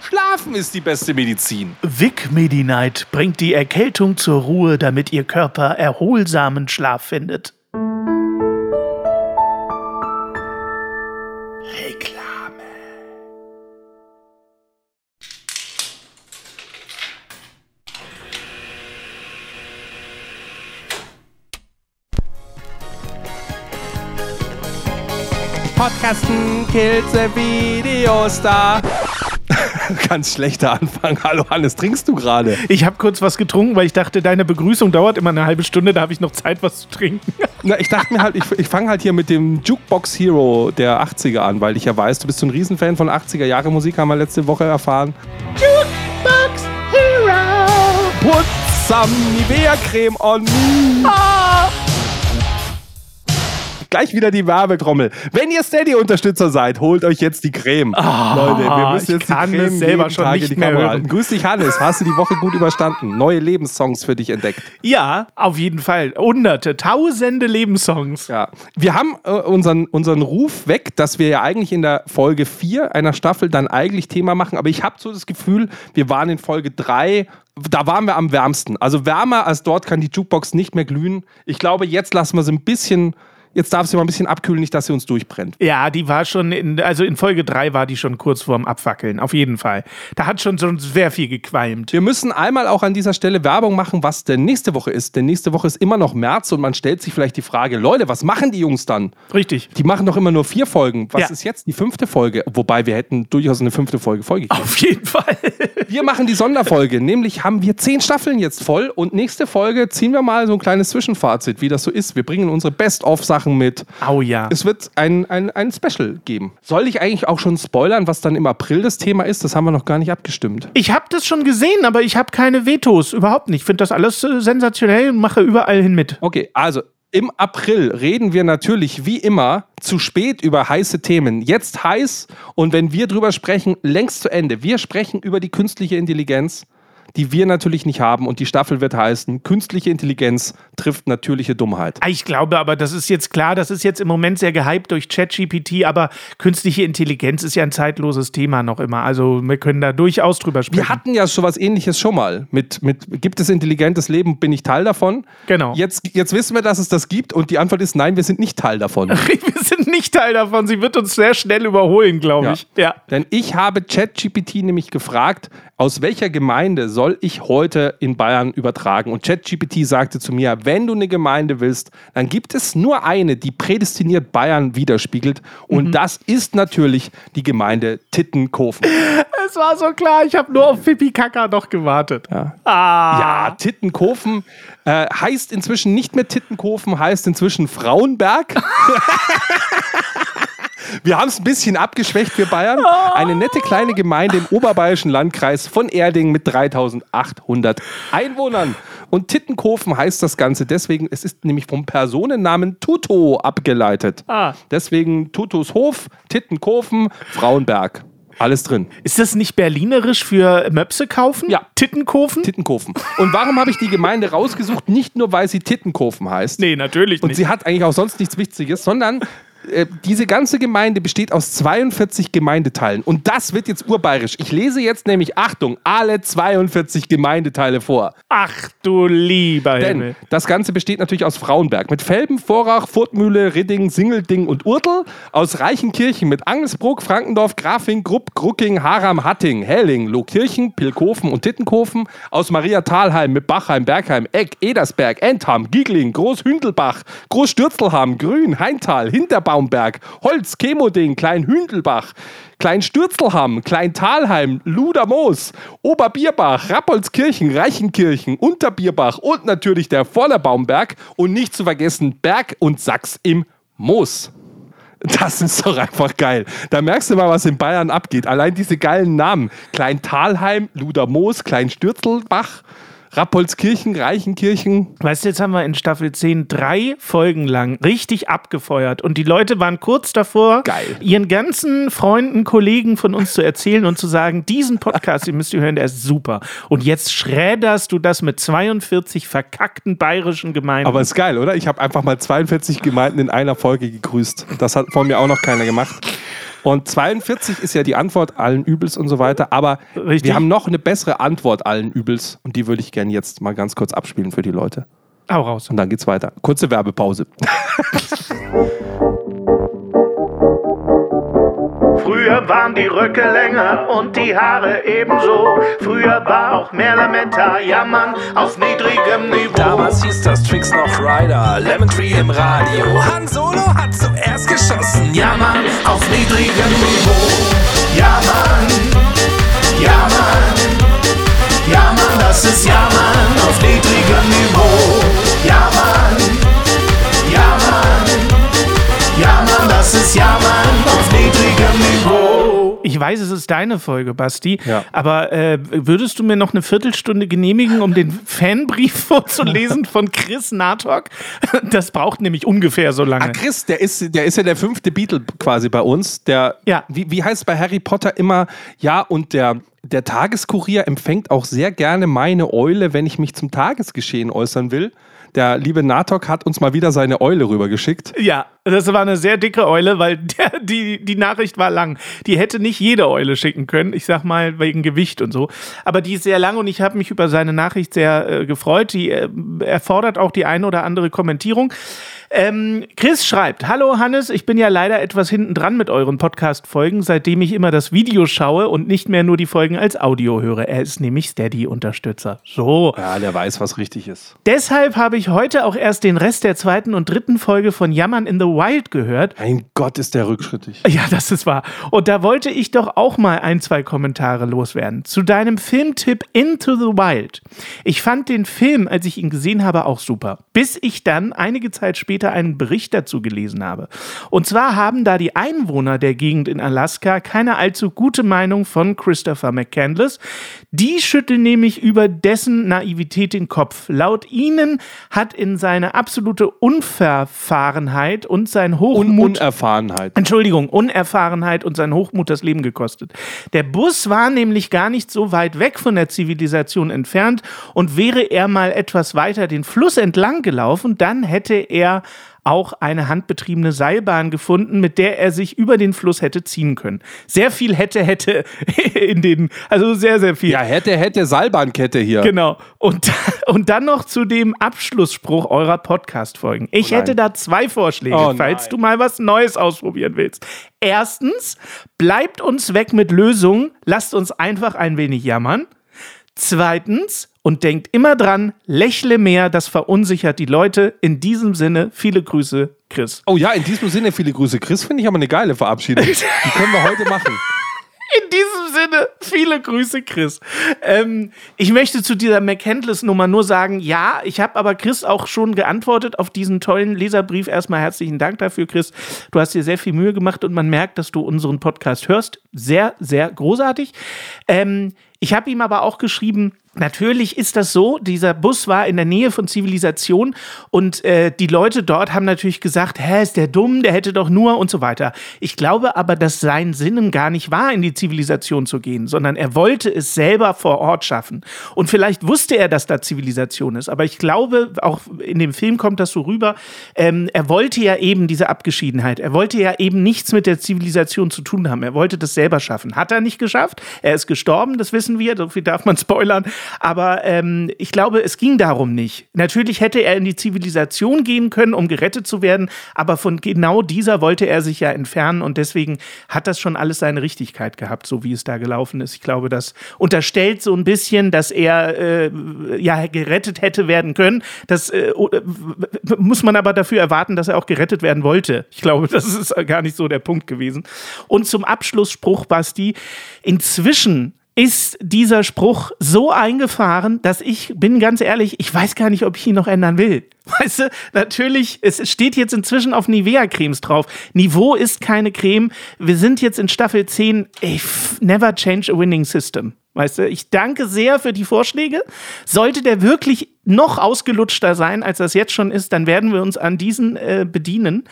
Schlafen ist die beste Medizin. Vic Medi-Night bringt die Erkältung zur Ruhe, damit Ihr Körper erholsamen Schlaf findet. Reklame. Podcasten kills the Videostar. Ganz schlechter Anfang. Hallo Hannes, trinkst du gerade? Ich habe kurz was getrunken, weil ich dachte, deine Begrüßung dauert immer eine halbe Stunde, da habe ich noch Zeit, was zu trinken. Na, ich dachte mir halt, ich, ich fange halt hier mit dem Jukebox Hero der 80er an, weil ich ja weiß, du bist so ein Riesenfan von 80er Jahre Musik, haben wir letzte Woche erfahren. Jukebox Hero! Put some Nivea Creme on me! Ah gleich wieder die Werbetrommel. Wenn ihr Steady-Unterstützer seid, holt euch jetzt die Creme. Oh, Leute, wir müssen jetzt die Creme selber schon Tage nicht mehr hören. Grüß dich, Hannes. Hast du die Woche gut überstanden? Neue Lebenssongs für dich entdeckt? Ja, auf jeden Fall. Hunderte, tausende Lebenssongs. Ja. Wir haben äh, unseren, unseren Ruf weg, dass wir ja eigentlich in der Folge 4 einer Staffel dann eigentlich Thema machen. Aber ich habe so das Gefühl, wir waren in Folge 3 da waren wir am wärmsten. Also wärmer als dort kann die Jukebox nicht mehr glühen. Ich glaube, jetzt lassen wir sie ein bisschen Jetzt darf sie mal ein bisschen abkühlen, nicht, dass sie uns durchbrennt. Ja, die war schon, in, also in Folge 3 war die schon kurz vorm Abfackeln, auf jeden Fall. Da hat schon, schon sehr viel gequalmt. Wir müssen einmal auch an dieser Stelle Werbung machen, was denn nächste Woche ist. Denn nächste Woche ist immer noch März und man stellt sich vielleicht die Frage, Leute, was machen die Jungs dann? Richtig. Die machen doch immer nur vier Folgen. Was ja. ist jetzt die fünfte Folge? Wobei wir hätten durchaus eine fünfte Folge Folge Auf jeden Fall. wir machen die Sonderfolge, nämlich haben wir zehn Staffeln jetzt voll und nächste Folge ziehen wir mal so ein kleines Zwischenfazit, wie das so ist. Wir bringen unsere Best-of-Sachen Sachen mit. Oh ja. Es wird ein, ein, ein Special geben. Soll ich eigentlich auch schon spoilern, was dann im April das Thema ist? Das haben wir noch gar nicht abgestimmt. Ich habe das schon gesehen, aber ich habe keine Vetos. Überhaupt nicht. Ich finde das alles äh, sensationell und mache überall hin mit. Okay, also im April reden wir natürlich wie immer zu spät über heiße Themen. Jetzt heiß und wenn wir drüber sprechen, längst zu Ende. Wir sprechen über die künstliche Intelligenz die wir natürlich nicht haben. Und die Staffel wird heißen, künstliche Intelligenz trifft natürliche Dummheit. Ich glaube aber, das ist jetzt klar, das ist jetzt im Moment sehr gehypt durch ChatGPT, aber künstliche Intelligenz ist ja ein zeitloses Thema noch immer. Also wir können da durchaus drüber sprechen. Wir hatten ja so was ähnliches schon mal. Mit, mit gibt es intelligentes Leben, bin ich Teil davon? Genau. Jetzt, jetzt wissen wir, dass es das gibt und die Antwort ist nein, wir sind nicht Teil davon. wir sind nicht Teil davon. Sie wird uns sehr schnell überholen, glaube ich. Ja. Denn ich habe ChatGPT nämlich gefragt, aus welcher Gemeinde soll ich heute in Bayern übertragen? Und ChatGPT sagte zu mir, wenn du eine Gemeinde willst, dann gibt es nur eine, die prädestiniert Bayern widerspiegelt. Und mhm. das ist natürlich die Gemeinde Tittenkofen. Es war so klar, ich habe nur auf Pipi Kaka noch gewartet. Ja, ah. ja Tittenkofen äh, heißt inzwischen nicht mehr Tittenkofen, heißt inzwischen Frauenberg. Wir haben es ein bisschen abgeschwächt für Bayern. Eine nette kleine Gemeinde im oberbayerischen Landkreis von Erding mit 3800 Einwohnern. Und Tittenkofen heißt das Ganze deswegen, es ist nämlich vom Personennamen Tuto abgeleitet. Ah. Deswegen Tutos Hof, Tittenkofen, Frauenberg. Alles drin. Ist das nicht berlinerisch für Möpse kaufen? Ja. Tittenkofen? Tittenkofen. Und warum habe ich die Gemeinde rausgesucht? Nicht nur, weil sie Tittenkofen heißt. Nee, natürlich nicht. Und sie hat eigentlich auch sonst nichts Wichtiges, sondern äh, diese ganze Gemeinde besteht aus 42 Gemeindeteilen. Und das wird jetzt urbayerisch. Ich lese jetzt nämlich, Achtung, alle 42 Gemeindeteile vor. Ach du lieber Denn Himmel. das Ganze besteht natürlich aus Frauenberg. Mit Felben, Vorach, Furtmühle, Ridding, Singelding und Urtel. Aus Reichenkirchen mit Angelsbruck, Frankendorf, Grafing, Grupp, Grucking, Haram, Hatting, Helling, Lohkirchen, Pilkofen und Tittenkofen. Aus Maria Thalheim mit Bachheim, Bergheim, Eck, Edersberg, Entham, Giegling, Großhündelbach, Großstürzelham, Grün, Heintal, Hinterbaum, Baumberg, Holz, Chemoding, Klein Hündelbach, Klein Stürzelham, Klein Talheim, Ludermoos, Oberbierbach, Rappolskirchen, Reichenkirchen, Unterbierbach und natürlich der Vorderbaumberg und nicht zu vergessen Berg und Sachs im Moos. Das ist doch einfach geil. Da merkst du mal, was in Bayern abgeht. Allein diese geilen Namen. Klein Talheim, Ludermoos, Klein Stürzelbach, Rappoltskirchen, Reichenkirchen. Weißt du, jetzt haben wir in Staffel 10 drei Folgen lang richtig abgefeuert und die Leute waren kurz davor, Geil. ihren ganzen Freunden, Kollegen von uns zu erzählen und zu sagen, diesen Podcast, den müsst ihr hören, der ist super. Und jetzt schräderst du das mit 42 verkackten bayerischen Gemeinden. Aber ist geil, oder? Ich habe einfach mal 42 Gemeinden in einer Folge gegrüßt. Das hat vor mir auch noch keiner gemacht. Und 42 ist ja die Antwort allen Übels und so weiter. Aber Richtig. wir haben noch eine bessere Antwort allen Übels. Und die würde ich gerne jetzt mal ganz kurz abspielen für die Leute. Hau raus. Und dann geht's weiter. Kurze Werbepause. Früher waren die Röcke länger und die Haare ebenso. Früher war auch mehr Lametta, jammern auf niedrigem Niveau. Damals hieß das Tricks noch Rider, Lemon Tree im Radio. Han Solo hat zuerst geschossen. Ja, Mann, auf niedrigem Niveau. Ja, Mann, weiß, es ist deine Folge, Basti, Ja. aber äh, würdest du mir noch eine Viertelstunde genehmigen, um den Fanbrief vorzulesen von Chris Natok? Das braucht nämlich ungefähr so lange. Ah, Chris, der ist, der ist ja der fünfte Beatle quasi bei uns. Der, Ja. wie, wie heißt bei Harry Potter immer, ja, und der, der Tageskurier empfängt auch sehr gerne meine Eule, wenn ich mich zum Tagesgeschehen äußern will. Der liebe Natok hat uns mal wieder seine Eule rübergeschickt. Ja, das war eine sehr dicke Eule, weil der, die, die Nachricht war lang. Die hätte nicht jede Eule schicken können, ich sag mal wegen Gewicht und so. Aber die ist sehr lang und ich habe mich über seine Nachricht sehr äh, gefreut. Die äh, erfordert auch die eine oder andere Kommentierung. Ähm, Chris schreibt: Hallo Hannes, ich bin ja leider etwas hinten dran mit euren Podcast-Folgen, seitdem ich immer das Video schaue und nicht mehr nur die Folgen als Audio höre. Er ist nämlich Steady-Unterstützer. So. Ja, der weiß, was richtig ist. Deshalb habe ich heute auch erst den Rest der zweiten und dritten Folge von Jammern in the Wild gehört. Mein Gott, ist der rückschrittig. Ja, das ist wahr. Und da wollte ich doch auch mal ein, zwei Kommentare loswerden. Zu deinem Filmtipp Into the Wild. Ich fand den Film, als ich ihn gesehen habe, auch super. Bis ich dann einige Zeit später einen Bericht dazu gelesen habe. Und zwar haben da die Einwohner der Gegend in Alaska keine allzu gute Meinung von Christopher McCandless. Die schütteln nämlich über dessen Naivität den Kopf. Laut ihnen hat in seine absolute Unverfahrenheit und sein Hochmut Unerfahrenheit. Entschuldigung, Unerfahrenheit und sein Hochmut das Leben gekostet. Der Bus war nämlich gar nicht so weit weg von der Zivilisation entfernt und wäre er mal etwas weiter den Fluss entlang gelaufen, dann hätte er auch eine handbetriebene Seilbahn gefunden, mit der er sich über den Fluss hätte ziehen können. Sehr viel hätte, hätte in den, also sehr, sehr viel. Ja, hätte, hätte Seilbahnkette hier. Genau. Und, und dann noch zu dem Abschlussspruch eurer Podcast-Folgen. Ich Oh hätte da zwei Vorschläge, Oh falls du mal was Neues ausprobieren willst. Erstens, bleibt uns weg mit Lösungen, lasst uns einfach ein wenig jammern. Zweitens, und denkt immer dran, lächle mehr, das verunsichert die Leute. In diesem Sinne, viele Grüße, Chris. Oh ja, in diesem Sinne viele Grüße. Chris finde ich aber eine geile Verabschiedung. Die können wir heute machen. In diesem Sinne, viele Grüße, Chris. Ähm, ich möchte zu dieser McCandless-Nummer nur sagen, ja, ich habe aber Chris auch schon geantwortet auf diesen tollen Leserbrief. Erstmal herzlichen Dank dafür, Chris. Du hast dir sehr viel Mühe gemacht und man merkt, dass du unseren Podcast hörst. Sehr, sehr großartig. Ähm, ich habe ihm aber auch geschrieben, Natürlich ist das so, dieser Bus war in der Nähe von Zivilisation und äh, die Leute dort haben natürlich gesagt, hä, ist der dumm, der hätte doch nur und so weiter. Ich glaube aber, dass sein Sinnen gar nicht war, in die Zivilisation zu gehen, sondern er wollte es selber vor Ort schaffen. Und vielleicht wusste er, dass da Zivilisation ist, aber ich glaube, auch in dem Film kommt das so rüber, ähm, er wollte ja eben diese Abgeschiedenheit, er wollte ja eben nichts mit der Zivilisation zu tun haben, er wollte das selber schaffen. Hat er nicht geschafft, er ist gestorben, das wissen wir, so viel darf man spoilern, aber ähm, ich glaube, es ging darum nicht. Natürlich hätte er in die Zivilisation gehen können, um gerettet zu werden, aber von genau dieser wollte er sich ja entfernen und deswegen hat das schon alles seine Richtigkeit gehabt, so wie es da gelaufen ist. Ich glaube, das unterstellt so ein bisschen, dass er äh, ja gerettet hätte werden können. Das äh, w- muss man aber dafür erwarten, dass er auch gerettet werden wollte. Ich glaube, das ist gar nicht so der Punkt gewesen. Und zum Abschlussspruch, Basti, inzwischen ist dieser Spruch so eingefahren, dass ich bin ganz ehrlich, ich weiß gar nicht, ob ich ihn noch ändern will. Weißt du, natürlich, es steht jetzt inzwischen auf Nivea-Cremes drauf. Niveau ist keine Creme. Wir sind jetzt in Staffel 10. Ey, never change a winning system. Weißt du, ich danke sehr für die Vorschläge. Sollte der wirklich noch ausgelutschter sein, als das jetzt schon ist, dann werden wir uns an diesen äh, bedienen.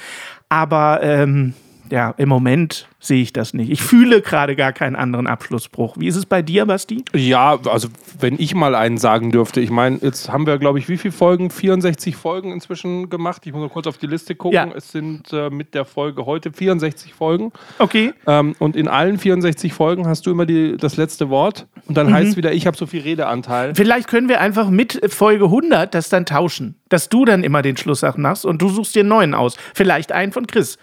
Aber ähm, ja, im Moment sehe ich das nicht. Ich fühle gerade gar keinen anderen Abschlussbruch. Wie ist es bei dir, Basti? Ja, also wenn ich mal einen sagen dürfte. Ich meine, jetzt haben wir, glaube ich, wie viele Folgen? 64 Folgen inzwischen gemacht. Ich muss noch kurz auf die Liste gucken. Ja. Es sind äh, mit der Folge heute 64 Folgen. Okay. Ähm, und in allen 64 Folgen hast du immer die, das letzte Wort. Und dann heißt es wieder, ich habe so viel Redeanteil. Vielleicht können wir einfach mit Folge 100 das dann tauschen. Dass du dann immer den Schlusssach machst und du suchst dir einen neuen aus. Vielleicht einen von Chris.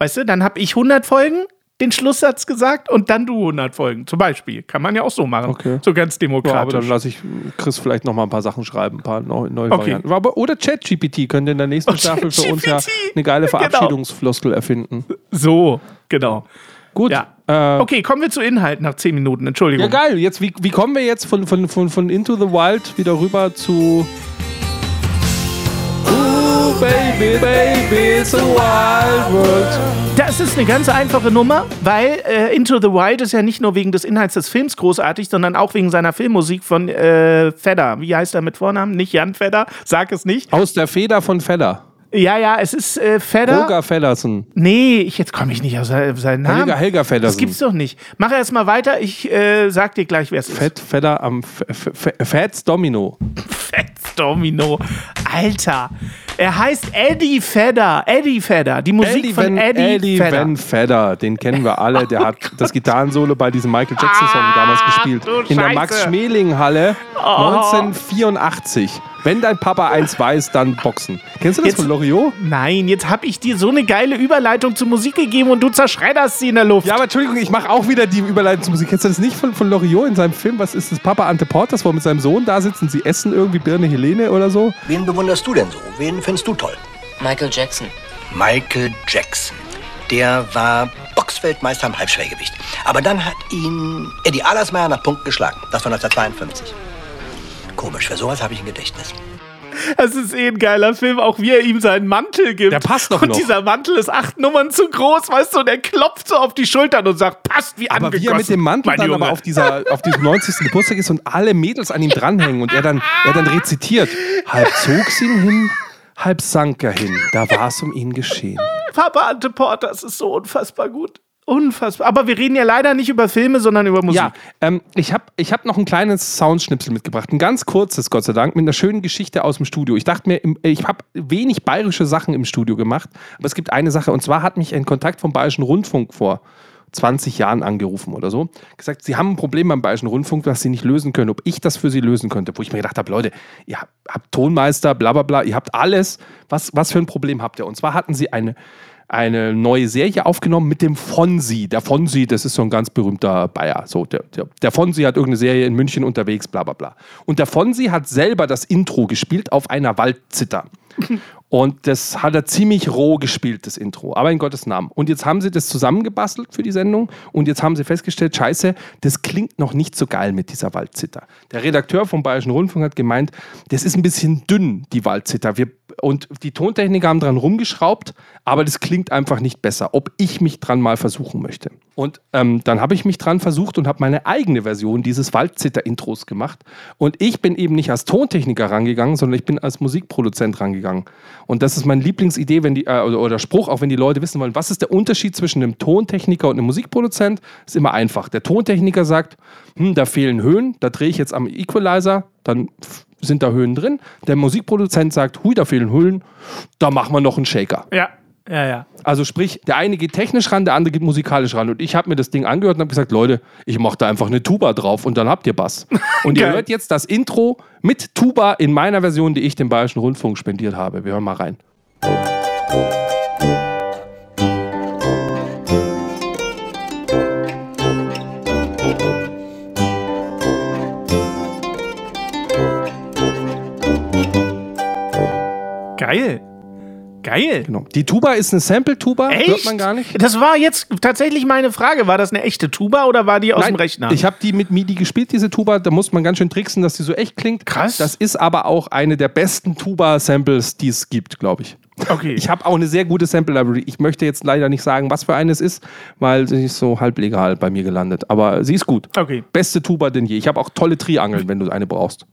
Weißt du, dann habe ich 100 Folgen den Schlusssatz gesagt und dann du 100 Folgen. Zum Beispiel. Kann man ja auch so machen. Okay. So ganz Ja, aber demokratisch. dann lasse ich Chris vielleicht noch mal ein paar Sachen schreiben, ein paar neue, neue Okay. Varianten. Aber, oder ChatGPT könnte in der nächsten Oh, Staffel für uns ja eine geile Genau. Verabschiedungsfloskel erfinden. so, genau. Gut. Ja. Äh, Okay, kommen wir zu Inhalt nach 10 Minuten. Entschuldigung. Ja, geil. Jetzt, wie, wie kommen wir jetzt von, von, von, von Into the Wild wieder rüber zu. Baby, baby, it's a wild world. Das ist eine ganz einfache Nummer, weil äh, Into the Wild ist ja nicht nur wegen des Inhalts des Films großartig, sondern auch wegen seiner Filmmusik von äh, Fedder. Wie heißt er mit Vornamen? Nicht Jan Fedder, sag es nicht. Aus der Feder von Feller. Ja, ja, es ist äh, Fedder. Roger Feddersen. Nee, ich, jetzt komme ich nicht auf se- seinen Namen. Helga, Helga das Feddersen. gibt's doch nicht. Mach erst mal weiter, ich äh, sag dir gleich, wer es ist. Fett Fedder am F F Fats Domino. Fetz Domino. Alter. Er heißt Eddie Fedder. Eddie Fedder. Die Musik von Van, Eddie, Eddie Fedder. Van Fedder, den kennen wir alle. Der hat das Gitarrensolo bei diesem Michael Jackson-Song Ah, damals gespielt. In der Scheiße. Oh. Max-Schmeling-Halle 1984. Wenn dein Papa eins weiß, dann Boxen. Kennst du das Jetzt- von Loriot? Nein, jetzt hab ich dir so eine geile Überleitung zur Musik gegeben und du zerschredderst sie in der Luft. Ja, aber Entschuldigung, ich mache auch wieder die Überleitung zur Musik. Kennst du das nicht von, von Loriot in seinem Film? Was ist das? Papa Ante Portas, wo er mit seinem Sohn da sitzt und sie essen irgendwie Birne Helene oder so? Wen bewunderst du denn so? Wen findest du toll? Michael Jackson. Michael Jackson. Der war Boxweltmeister im Halbschwergewicht. Aber dann hat ihn Eddie Allersmeyer nach Punkten geschlagen. Das war 1952. Komisch, für sowas habe ich ein Gedächtnis. Das ist eh ein geiler Film, auch wie er ihm seinen Mantel gibt. Der passt doch Und noch. dieser Mantel ist acht Nummern zu groß, weißt du, und er klopft so auf die Schultern und sagt, passt wie Aber angegossen. wie er mit dem Mantel mein dann Junge. aber auf, dieser, auf diesem 90. Geburtstag ist und alle Mädels an ihm dranhängen und er dann, er dann rezitiert. Halb zog sie ihn hin, halb sank er hin. Da war es um ihn geschehen. Papa Ante Porter, das ist so unfassbar gut. Unfassbar. Aber wir reden ja leider nicht über Filme, sondern über Musik. Ja, ähm, ich habe ich hab noch ein kleines Soundschnipsel mitgebracht. Ein ganz kurzes, Gott sei Dank, mit einer schönen Geschichte aus dem Studio. Ich dachte mir, ich habe wenig bayerische Sachen im Studio gemacht, aber es gibt eine Sache, und zwar hat mich ein Kontakt vom Bayerischen Rundfunk vor 20 Jahren angerufen oder so, gesagt, sie haben ein Problem beim Bayerischen Rundfunk, das sie nicht lösen können, ob ich das für sie lösen könnte. Wo ich mir gedacht habe, Leute, ihr habt, habt Tonmeister, bla bla bla, ihr habt alles. Was, was für ein Problem habt ihr? Und zwar hatten sie eine, eine neue Serie aufgenommen mit dem Fonsi. Der Fonsi, das ist so ein ganz berühmter Bayer. So, der, der, der Fonsi hat irgendeine Serie in München unterwegs, bla bla bla. Und der Fonsi hat selber das Intro gespielt auf einer Waldzither. Und das hat er ziemlich roh gespielt, das Intro, aber in Gottes Namen. Und jetzt haben sie das zusammengebastelt für die Sendung und jetzt haben sie festgestellt, scheiße, das klingt noch nicht so geil mit dieser Waldzither. Der Redakteur vom Bayerischen Rundfunk hat gemeint, das ist ein bisschen dünn, die Waldzither. Wir, und die Tontechniker haben dran rumgeschraubt, aber das klingt einfach nicht besser, ob ich mich dran mal versuchen möchte. Und ähm, dann habe ich mich dran versucht und habe meine eigene Version dieses Waldzither-Intros gemacht. Und ich bin eben nicht als Tontechniker rangegangen, sondern ich bin als Musikproduzent rangegangen. Und das ist meine Lieblingsidee, wenn die, äh, oder, Spruch, auch wenn die Leute wissen wollen, was ist der Unterschied zwischen einem Tontechniker und einem Musikproduzent, ist immer einfach. Der Tontechniker sagt, hm, da fehlen Höhen, da drehe ich jetzt am Equalizer, dann sind da Höhen drin. Der Musikproduzent sagt, hui, da fehlen Höhen, da machen wir noch einen Shaker. Ja, ja, ja. Also sprich, der eine geht technisch ran, der andere geht musikalisch ran. Und ich habe mir das Ding angehört und habe gesagt, Leute, ich mache da einfach eine Tuba drauf und dann habt ihr Bass. Und ihr hört jetzt das Intro mit Tuba in meiner Version, die ich dem Bayerischen Rundfunk spendiert habe. Wir hören mal rein. Geil. geil. Genau. Die Tuba ist eine Sample-Tuba, hört man gar nicht. Das war jetzt tatsächlich meine Frage. War das eine echte Tuba oder war die aus dem Rechner? Ich habe die mit MIDI gespielt, diese Tuba. Da muss man ganz schön tricksen, dass die so echt klingt. Krass. Das ist aber auch eine der besten Tuba-Samples, die es gibt, glaube ich. okay. Ich habe auch eine sehr gute Sample-Library. Ich möchte jetzt leider nicht sagen, was für eine es ist, weil sie ist so halblegal bei mir gelandet. Aber sie ist gut. Okay. Beste Tuba denn je. Ich habe auch tolle Triangeln, wenn du eine brauchst.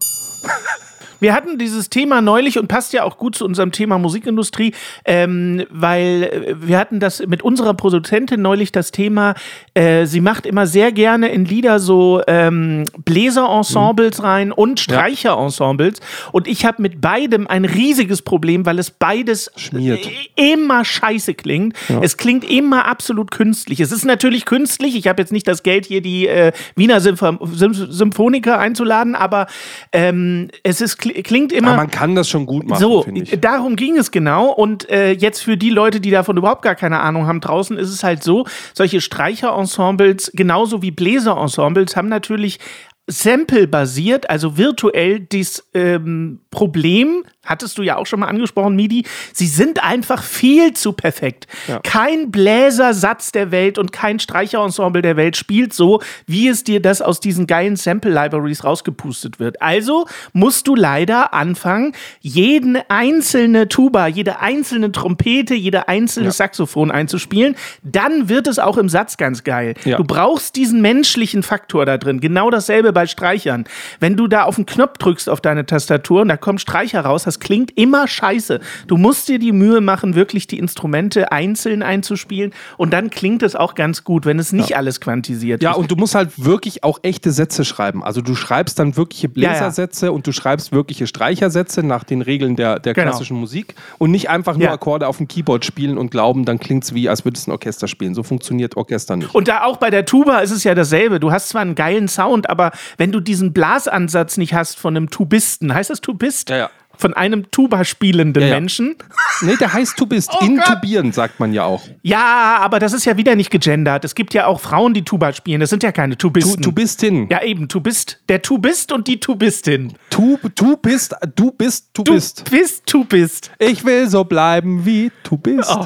Wir hatten dieses Thema neulich und passt ja auch gut zu unserem Thema Musikindustrie, ähm, weil äh, wir hatten das mit unserer Produzentin neulich das Thema, äh, sie macht immer sehr gerne in Lieder so ähm, Bläserensembles rein und Streicherensembles und ich habe mit beidem ein riesiges Problem, weil es beides Schmiert. äh, immer scheiße klingt. Es klingt immer absolut künstlich. Es ist natürlich künstlich. Ich habe jetzt nicht das Geld, hier die äh, Wiener Symph Sym Symphoniker einzuladen, aber ähm, es ist, klingt immer. Aber man kann das schon gut machen, so, finde ich. darum ging es genau. Und äh, jetzt für die Leute, die davon überhaupt gar keine Ahnung haben draußen, ist es halt so, solche Streicherensembles, genauso wie Bläserensembles, haben natürlich Sample-basiert, also virtuell das ähm, Problem, hattest du ja auch schon mal angesprochen, Midi, sie sind einfach viel zu perfekt. Kein Bläsersatz der Welt und kein Streicherensemble der Welt spielt so, wie es dir das aus diesen geilen Sample-Libraries rausgepustet wird. Also musst du leider anfangen, jeden einzelne Tuba, jede einzelne Trompete, jede einzelne Saxophon einzuspielen. Dann wird es auch im Satz ganz geil. Ja. Du brauchst diesen menschlichen Faktor da drin. Genau dasselbe bei Streichern. Wenn du da auf den Knopf drückst auf deine Tastatur und da kommt Streicher raus, das klingt immer scheiße. Du musst dir die Mühe machen, wirklich die Instrumente einzeln einzuspielen und dann klingt es auch ganz gut, wenn es nicht alles quantisiert Ja, ist. und du musst halt wirklich auch echte Sätze schreiben. Also du schreibst dann wirkliche Bläsersätze und du schreibst wirkliche Streichersätze nach den Regeln der, der Genau. klassischen Musik und nicht einfach nur Ja. Akkorde auf dem Keyboard spielen und glauben, dann klingt es wie, als würde es ein Orchester spielen. So funktioniert Orchester nicht. Und da auch bei der Tuba ist es ja dasselbe. Du hast zwar einen geilen Sound, aber wenn du diesen Blasansatz nicht hast von einem Tubisten, heißt das Tubist? Ja, ja. Von einem Tuba spielenden Ja, ja. Menschen. Nee, der heißt Tubist. Oh Intubieren, sagt man ja auch. Ja, aber das ist ja wieder nicht gegendert. Es gibt ja auch Frauen, die Tuba spielen. Das sind ja keine Tu, Tubisten. Tubistin. Ja, eben, Tubist. Der Tubist und die Tubistin. Tu, tu bist, du bist, du Du bist. bist Tubist. Ich will so bleiben, wie du bist. Oh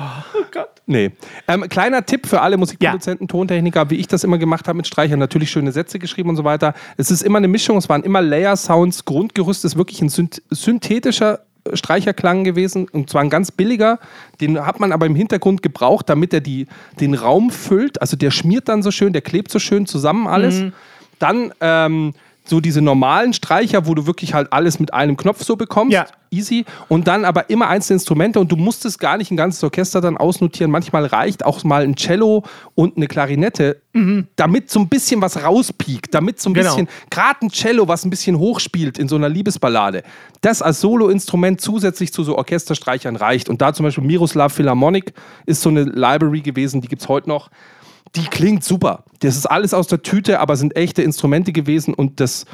Gott. Nee. Ähm, kleiner Tipp für alle Musikproduzenten, Tontechniker, wie ich das immer gemacht habe mit Streichern. Natürlich schöne Sätze geschrieben und so weiter. Es ist immer eine Mischung, es waren immer Layer-Sounds. Grundgerüst ist wirklich ein synth synthetischer äh, Streicherklang gewesen und zwar ein ganz billiger. Den hat man aber im Hintergrund gebraucht, damit er die, den Raum füllt. Also der schmiert dann so schön, der klebt so schön zusammen alles. Mhm. Dann ähm, so diese normalen Streicher, wo du wirklich halt alles mit einem Knopf so bekommst. Ja. Easy. Und dann aber immer einzelne Instrumente und du musstest gar nicht ein ganzes Orchester dann ausnotieren. Manchmal reicht auch mal ein Cello und eine Klarinette, damit so ein bisschen was rauspiekt, damit so ein Genau. bisschen, gerade ein Cello, was ein bisschen hochspielt in so einer Liebesballade, das als Soloinstrument zusätzlich zu so Orchesterstreichern reicht. Und da zum Beispiel Miroslav Philharmonic ist so eine Library gewesen, die gibt es heute noch. Die klingt super. Das ist alles aus der Tüte, aber sind echte Instrumente gewesen und das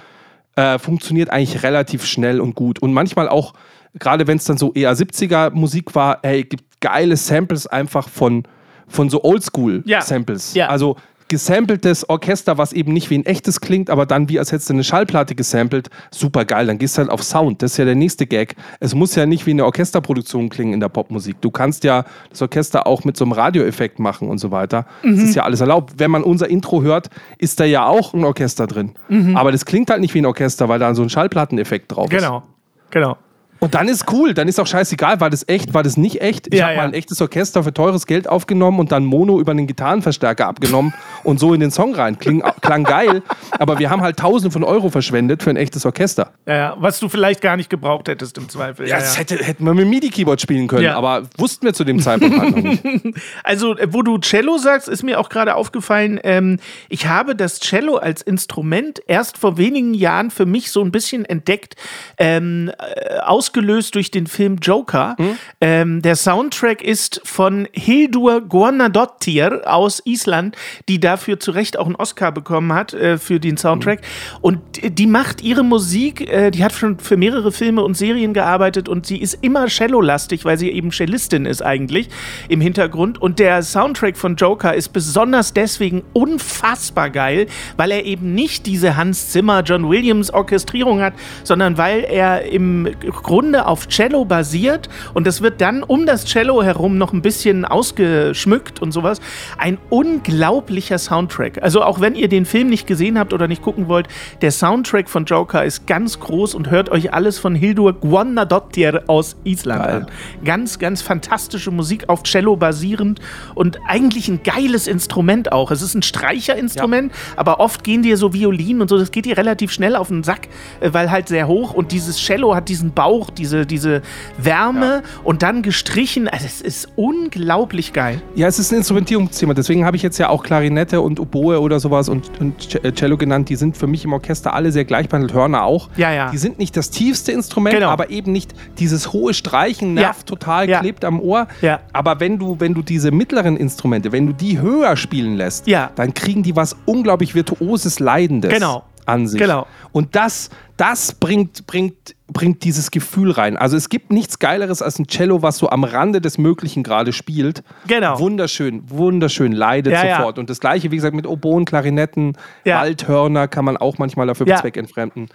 äh, funktioniert eigentlich relativ schnell und gut. Und manchmal auch, gerade wenn es dann so eher 70er Musik war, ey, gibt geile Samples einfach von, von so Ja. Oldschool-Samples. Ja. Also gesampeltes Orchester, was eben nicht wie ein echtes klingt, aber dann wie als hättest du eine Schallplatte gesampelt. Super geil. Dann gehst du halt auf Sound. Das ist ja der nächste Gag. Es muss ja nicht wie eine Orchesterproduktion klingen in der Popmusik. Du kannst ja das Orchester auch mit so einem Radioeffekt machen und so weiter. Das Mhm. ist ja alles erlaubt. Wenn man unser Intro hört, ist da ja auch ein Orchester drin. Mhm. Aber das klingt halt nicht wie ein Orchester, weil da so ein Schallplatteneffekt drauf ist. Genau. Genau. Und dann ist cool, dann ist auch scheißegal, war das echt, war das nicht echt. Ich Ja, habe ja. mal ein echtes Orchester für teures Geld aufgenommen und dann Mono über einen Gitarrenverstärker abgenommen und so in den Song rein. Kling, klang geil, aber wir haben halt tausende von Euro verschwendet für ein echtes Orchester. Ja, was du vielleicht gar nicht gebraucht hättest im Zweifel. Ja, das hätte, hätten wir mit MIDI-Keyboard spielen können, aber wussten wir zu dem Zeitpunkt halt noch nicht. Also, äh, wo du Cello sagst, ist mir auch gerade aufgefallen, ähm, ich habe das Cello als Instrument erst vor wenigen Jahren für mich so ein bisschen entdeckt, ähm, äh, ausgelöst durch den Film Joker. Ähm, der Soundtrack ist von Hildur Guðnadóttir aus Island, die dafür zu Recht auch einen Oscar bekommen hat äh, für den Soundtrack. Und die macht ihre Musik, äh, die hat schon für mehrere Filme und Serien gearbeitet und sie ist immer Cello-lastig, weil sie eben Cellistin ist eigentlich im Hintergrund. Und der Soundtrack von Joker ist besonders deswegen unfassbar geil, weil er eben nicht diese Hans Zimmer, John Williams Orchestrierung hat, sondern weil er im Grunde auf Cello basiert und das wird dann um das Cello herum noch ein bisschen ausgeschmückt und sowas. Ein unglaublicher Soundtrack. Also auch wenn ihr den Film nicht gesehen habt oder nicht gucken wollt, der Soundtrack von Joker ist ganz groß und hört euch alles von Hildur Guannadottir aus Island Geil. an. Ganz, ganz fantastische Musik auf Cello basierend und eigentlich ein geiles Instrument auch. Es ist ein Streicherinstrument, aber oft gehen dir so Violinen und so, das geht dir relativ schnell auf den Sack, äh, weil halt sehr hoch und dieses Cello hat diesen Bauch, diese, diese Wärme und dann gestrichen. Also es ist unglaublich geil. Ja, es ist ein Instrumentierungsthema. Deswegen habe ich jetzt ja auch Klarinette und Oboe oder sowas und, und äh, Cello genannt. Die sind für mich im Orchester alle sehr gleich behandelt. Hörner auch. Ja, ja. Die sind nicht das tiefste Instrument, Genau. aber eben nicht dieses hohe Streichen, nervt Ja. total, Ja. klebt am Ohr. Ja. Aber wenn du, wenn du diese mittleren Instrumente, wenn du die höher spielen lässt, Ja. dann kriegen die was unglaublich virtuoses, Leidendes Genau. An sich. Genau. Und das, das bringt, bringt, bringt dieses Gefühl rein. Also es gibt nichts Geileres als ein Cello, was so am Rande des Möglichen gerade spielt. Genau. Wunderschön, wunderschön, leidet Ja, ja. sofort. Und das gleiche, wie gesagt, mit Oboen, Klarinetten, Ja. Waldhörner kann man auch manchmal dafür Ja. zweckentfremden.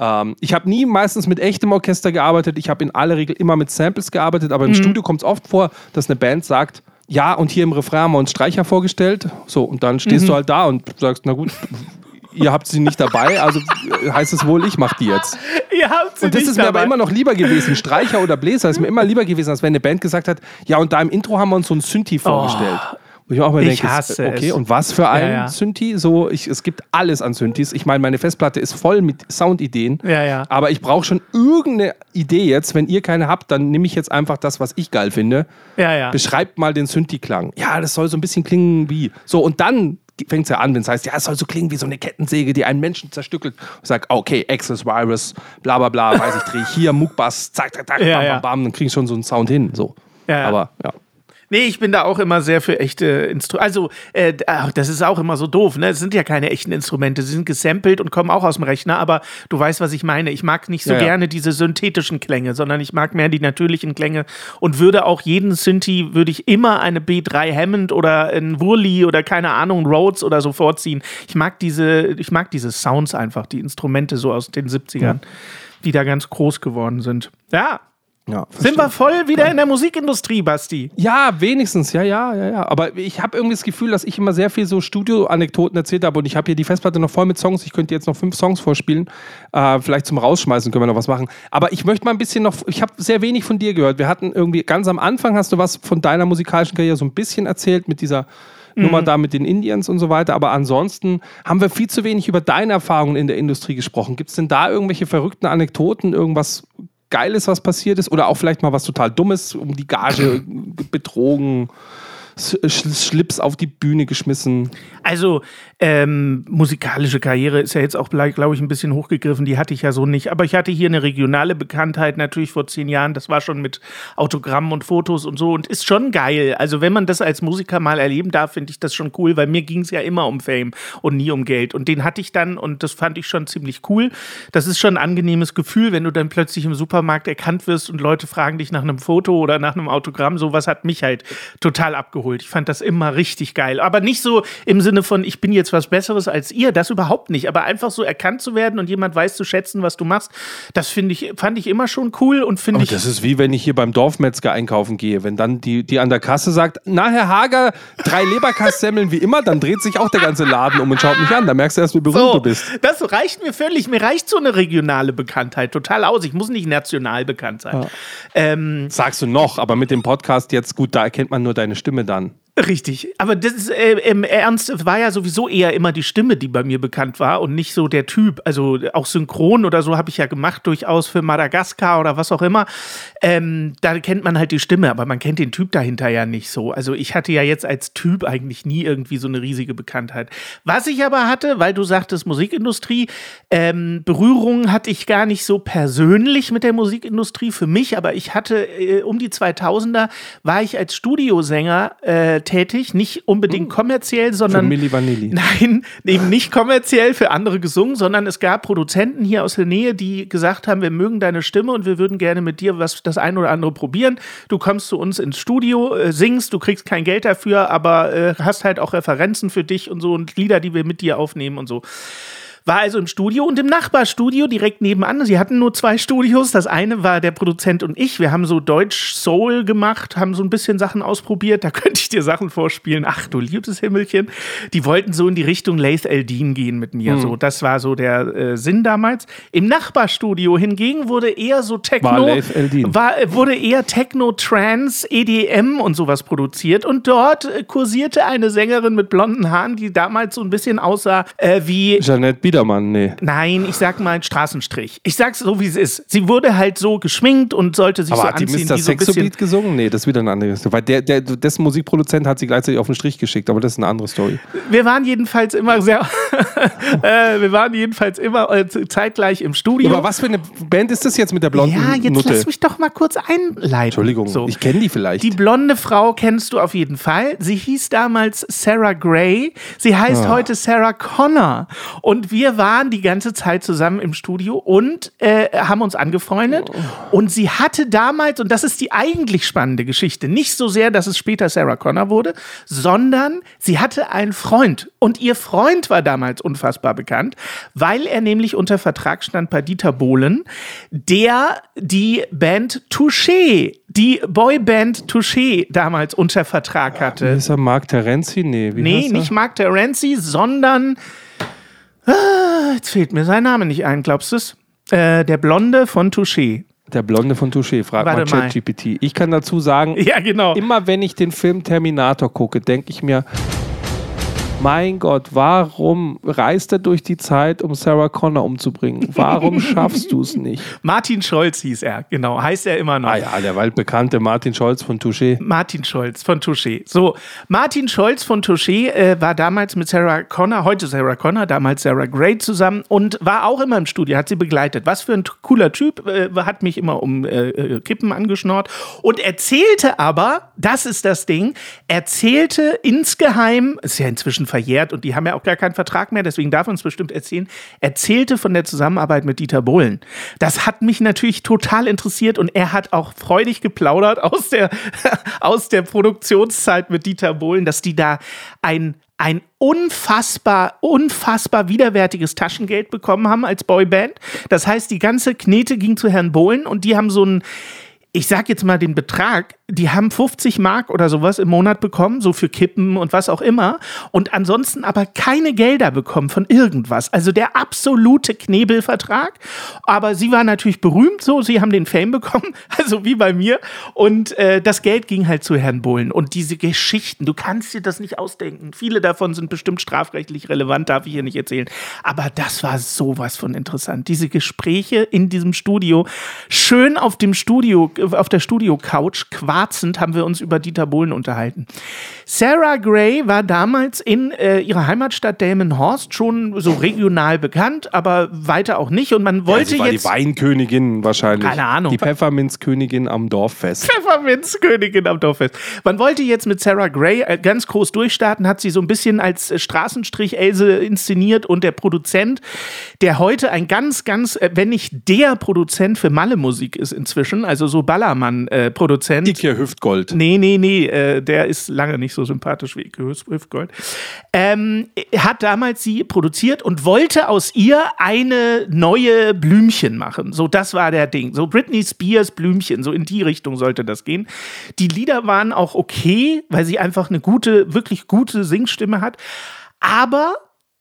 Ähm, ich habe nie meistens mit echtem Orchester gearbeitet. Ich habe in aller Regel immer mit Samples gearbeitet, aber im Mhm. Studio kommt es oft vor, dass eine Band sagt, ja, und hier im Refrain haben wir uns Streicher vorgestellt. So, und dann stehst Mhm. du halt da und sagst, na gut, ihr habt sie nicht dabei, also heißt es wohl, ich mach die jetzt. Ihr habt sie Und das nicht ist mir dabei. aber immer noch lieber gewesen. Streicher oder Bläser ist mir immer lieber gewesen, als wenn eine Band gesagt hat, ja, und da im Intro haben wir uns so ein Synthi vorgestellt. Wo ich auch mal Oh, ich denke, hasse okay, es. und was für ein Ja, ja. Synthi? So, ich, es gibt alles an Synthis. Ich meine, meine Festplatte ist voll mit Soundideen. Ja, ja. Aber ich brauche schon irgendeine Idee jetzt. Wenn ihr keine habt, dann nehme ich jetzt einfach das, was ich geil finde. Ja, ja. Beschreibt mal den Synthi-Klang. Ja, das soll so ein bisschen klingen wie. So, und dann fängt es ja an, wenn es heißt, ja, es soll so klingen wie so eine Kettensäge, die einen Menschen zerstückelt. Ich sag, okay, Access Virus, bla bla bla, weiß ich, drehe ich hier, Muckbass, zack, zack, zack, Ja, bam, bam, bam, dann kriege ich schon so einen Sound hin. So. Ja. Aber ja. Nee, ich bin da auch immer sehr für echte Instrumente. Also, äh, ach, das ist auch immer so doof, ne? Es sind ja keine echten Instrumente. Sie sind gesampelt und kommen auch aus dem Rechner, aber du weißt, was ich meine. Ich mag nicht so Ja, ja. gerne diese synthetischen Klänge, sondern ich mag mehr die natürlichen Klänge und würde auch jeden Synthi, würde ich immer eine B3 Hammond oder ein Wurli oder keine Ahnung, Rhodes oder so vorziehen. Ich mag diese, ich mag diese Sounds einfach, die Instrumente so aus den 70ern, die da ganz groß geworden sind. Ja. Ja Sind wir voll wieder in der Musikindustrie, Basti? Ja, wenigstens, ja, ja, ja, ja. Aber ich habe irgendwie das Gefühl, dass ich immer sehr viel so Studio-Anekdoten erzählt habe und ich habe hier die Festplatte noch voll mit Songs. Ich könnte jetzt noch fünf Songs vorspielen. Äh, vielleicht zum Rausschmeißen können wir noch was machen. Aber ich möchte mal ein bisschen noch, ich habe sehr wenig von dir gehört. Wir hatten irgendwie, ganz am Anfang hast du was von deiner musikalischen Karriere so ein bisschen erzählt mit dieser Nummer da mit den Indians und so weiter. Aber ansonsten haben wir viel zu wenig über deine Erfahrungen in der Industrie gesprochen. Gibt es denn da irgendwelche verrückten Anekdoten, irgendwas Geiles, was passiert ist? Oder auch vielleicht mal was total Dummes, um die Gage betrogen, Schlips auf die Bühne geschmissen? Also, ähm, musikalische Karriere ist ja jetzt auch, glaube ich, ein bisschen hochgegriffen. Die hatte ich ja so nicht. Aber ich hatte hier eine regionale Bekanntheit natürlich vor zehn Jahren. Das war schon mit Autogrammen und Fotos und so und ist schon geil. Also, wenn man das als Musiker mal erleben darf, finde ich das schon cool, weil mir ging es ja immer um Fame und nie um Geld. Und den hatte ich dann und das fand ich schon ziemlich cool. Das ist schon ein angenehmes Gefühl, wenn du dann plötzlich im Supermarkt erkannt wirst und Leute fragen dich nach einem Foto oder nach einem Autogramm. Sowas hat mich halt total abgeholt. Ich fand das immer richtig geil. Aber nicht so im Sinne von, ich bin jetzt was Besseres als ihr, das überhaupt nicht. Aber einfach so erkannt zu werden und jemand weiß zu schätzen, was du machst, das finde ich, fand ich immer schon cool und finde Aber ich. das ist wie wenn ich hier beim Dorfmetzger einkaufen gehe. Wenn dann die, die an der Kasse sagt, na Herr Hager, drei Leberkastsemmeln wie immer, dann dreht sich auch der ganze Laden um und schaut mich an. Da merkst du erst, wie berühmt So, du bist. das reicht mir völlig. Mir reicht so eine regionale Bekanntheit total aus. Ich muss nicht national bekannt sein. Ähm, Sagst du noch, aber mit dem Podcast jetzt, gut, da erkennt man nur deine Stimme dann. Richtig, aber das ist, äh, im Ernst war ja sowieso eher immer die Stimme, die bei mir bekannt war und nicht so der Typ. Also auch synchron oder so habe ich ja gemacht, durchaus für Madagaskar oder was auch immer. Ähm, da kennt man halt die Stimme, aber man kennt den Typ dahinter ja nicht so. Also ich hatte ja jetzt als Typ eigentlich nie irgendwie so eine riesige Bekanntheit. Was ich aber hatte, weil du sagtest Musikindustrie, ähm, Berührung hatte ich gar nicht so persönlich mit der Musikindustrie für mich, aber ich hatte äh, um die 2000er war ich als Studiosänger äh, tätig, nicht unbedingt kommerziell, Für sondern Milli Vanilli. Nein, eben nicht kommerziell für andere gesungen, sondern es gab Produzenten hier aus der Nähe, die gesagt haben, wir mögen deine Stimme und wir würden gerne mit dir was das ein oder andere probieren. Du kommst zu uns ins Studio, äh, singst, du kriegst kein Geld dafür, aber äh, hast halt auch Referenzen für dich und so und Lieder, die wir mit dir aufnehmen und so. War also im Studio und im Nachbarstudio direkt nebenan. Sie hatten nur zwei Studios. Das eine war der Produzent und ich. Wir haben so Deutsch-Soul gemacht, haben so ein bisschen Sachen ausprobiert. Da könnte ich dir Sachen vorspielen. Ach du liebes Himmelchen. Die wollten so in die Richtung Laith Eldin gehen mit mir. Hm. So, das war so der äh, Sinn damals. Im Nachbarstudio hingegen wurde eher so Techno. War Laith Eldin. War, wurde eher Techno, Trance, EDM und sowas produziert. Und dort äh, kursierte eine Sängerin mit blonden Haaren, die damals so ein bisschen aussah äh, wie Jeanette Biedermann, nee. Nein, ich sag mal Straßenstrich. Ich sag's so, wie es ist. Sie wurde halt so geschminkt und sollte sich Aber so hat die anziehen, Mr. wie so ein bisschen. Sexobeat gesungen? Nee, das ist wieder ein anderes. Weil der, der, dessen Musikproduzent hat sie gleichzeitig auf den Strich geschickt, aber das ist eine andere Story. Wir waren jedenfalls immer sehr, äh, wir waren jedenfalls immer äh, zeitgleich im Studio. Aber was für eine Band ist das jetzt mit der blonden ja, jetzt Nutte? lass mich doch mal kurz einleiten. Entschuldigung, So. ich kenne die vielleicht. Die blonde Frau kennst du auf jeden Fall. Sie hieß damals Sarah Gray. Sie heißt Ah. heute Sarah Connor. Und wir waren die ganze Zeit zusammen im Studio und äh, haben uns angefreundet. Und sie hatte damals, und das ist die eigentlich spannende Geschichte, nicht so sehr, dass es später Sarah Connor wurde, sondern sie hatte einen Freund. Und ihr Freund war damals unfassbar bekannt, weil er nämlich unter Vertrag stand bei Dieter Bohlen, der die Band Touché, die Boyband Touché damals unter Vertrag hatte. ist er Mark Terenzi? Nee, wie Nee, nicht Mark Terenzi, sondern. Ah, jetzt fehlt mir sein Name nicht ein, glaubst du es? Äh, der Blonde von Touché. Der Blonde von Touché, frag Warte mal mal. ChatGPT. Ich kann dazu sagen, Ja, genau. immer wenn ich den Film Terminator gucke, denke ich mir, mein Gott, warum reist er durch die Zeit, um Sarah Connor umzubringen? Warum schaffst du es nicht? Martin Scholz hieß er, genau, heißt er immer noch. Ah ja, der waldbekannte Martin Scholz von Touché. Martin Scholz von Touché. So, Martin Scholz von Touché äh, war damals mit Sarah Connor, heute Sarah Connor, damals Sarah Gray zusammen und war auch immer im Studio, hat sie begleitet. Was für ein cooler Typ, äh, hat mich immer um äh, äh, Kippen angeschnort und erzählte aber, das ist das Ding, erzählte insgeheim, ist ja inzwischen verjährt und die haben ja auch gar keinen Vertrag mehr, deswegen darf uns bestimmt erzählen, erzählte von der Zusammenarbeit mit Dieter Bohlen. Das hat mich natürlich total interessiert und er hat auch freudig geplaudert aus der, aus der Produktionszeit mit Dieter Bohlen, dass die da ein ein unfassbar, unfassbar widerwärtiges Taschengeld bekommen haben als Boyband. Das heißt, die ganze Knete ging zu Herrn Bohlen und die haben so einen, ich sag jetzt mal den Betrag, die haben 50 Mark oder sowas im Monat bekommen, so für Kippen und was auch immer. Und ansonsten aber keine Gelder bekommen von irgendwas. Also der absolute Knebelvertrag. Aber sie war natürlich berühmt so, sie haben den Fame bekommen, also wie bei mir. Und äh, das Geld ging halt zu Herrn Bullen. Und diese Geschichten, du kannst dir das nicht ausdenken. Viele davon sind bestimmt strafrechtlich relevant, darf ich hier nicht erzählen. Aber das war sowas von interessant. Diese Gespräche in diesem Studio, schön auf dem Studio, auf der Studio-Couch, quasi schmarzend haben wir uns über Dieter Bohlen unterhalten. Sarah Gray war damals in äh, ihrer Heimatstadt Delmenhorst schon so regional bekannt, aber weiter auch nicht. Und man Ja, wollte sie war jetzt. die Weinkönigin wahrscheinlich. Keine Ahnung. Die Pfefferminzkönigin am Dorffest. Pfefferminzkönigin am Dorffest. Man wollte jetzt mit Sarah Gray äh, ganz groß durchstarten, hat sie so ein bisschen als äh, Straßenstrich Else inszeniert und der Produzent, der heute ein ganz, ganz, äh, wenn nicht der Produzent für Malle-Musik ist inzwischen, also so Ballermann-Produzent. Ike Hüftgold. Nee, nee, nee, äh, der ist lange nicht so sympathisch wie Ike Hüf- Hüftgold. Ähm, hat damals sie produziert und wollte aus ihr eine neue Blümchen machen. So, das war der Ding. So Britney Spears Blümchen, so in die Richtung sollte das gehen. Die Lieder waren auch okay, weil sie einfach eine gute, wirklich gute Singstimme hat. Aber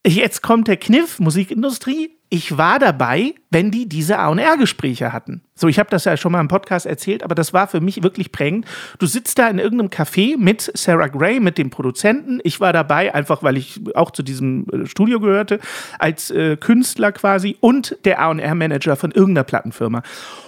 jetzt kommt der Kniff, Musikindustrie. Ich war dabei, wenn die diese A&R-Gespräche hatten. So, ich habe das ja schon mal im Podcast erzählt, aber das war für mich wirklich prägend. Du sitzt da in irgendeinem Café mit Sarah Gray, mit dem Produzenten. Ich war dabei, einfach weil ich auch zu diesem äh, Studio gehörte, als äh, Künstler quasi und der A&R-Manager von irgendeiner Plattenfirma.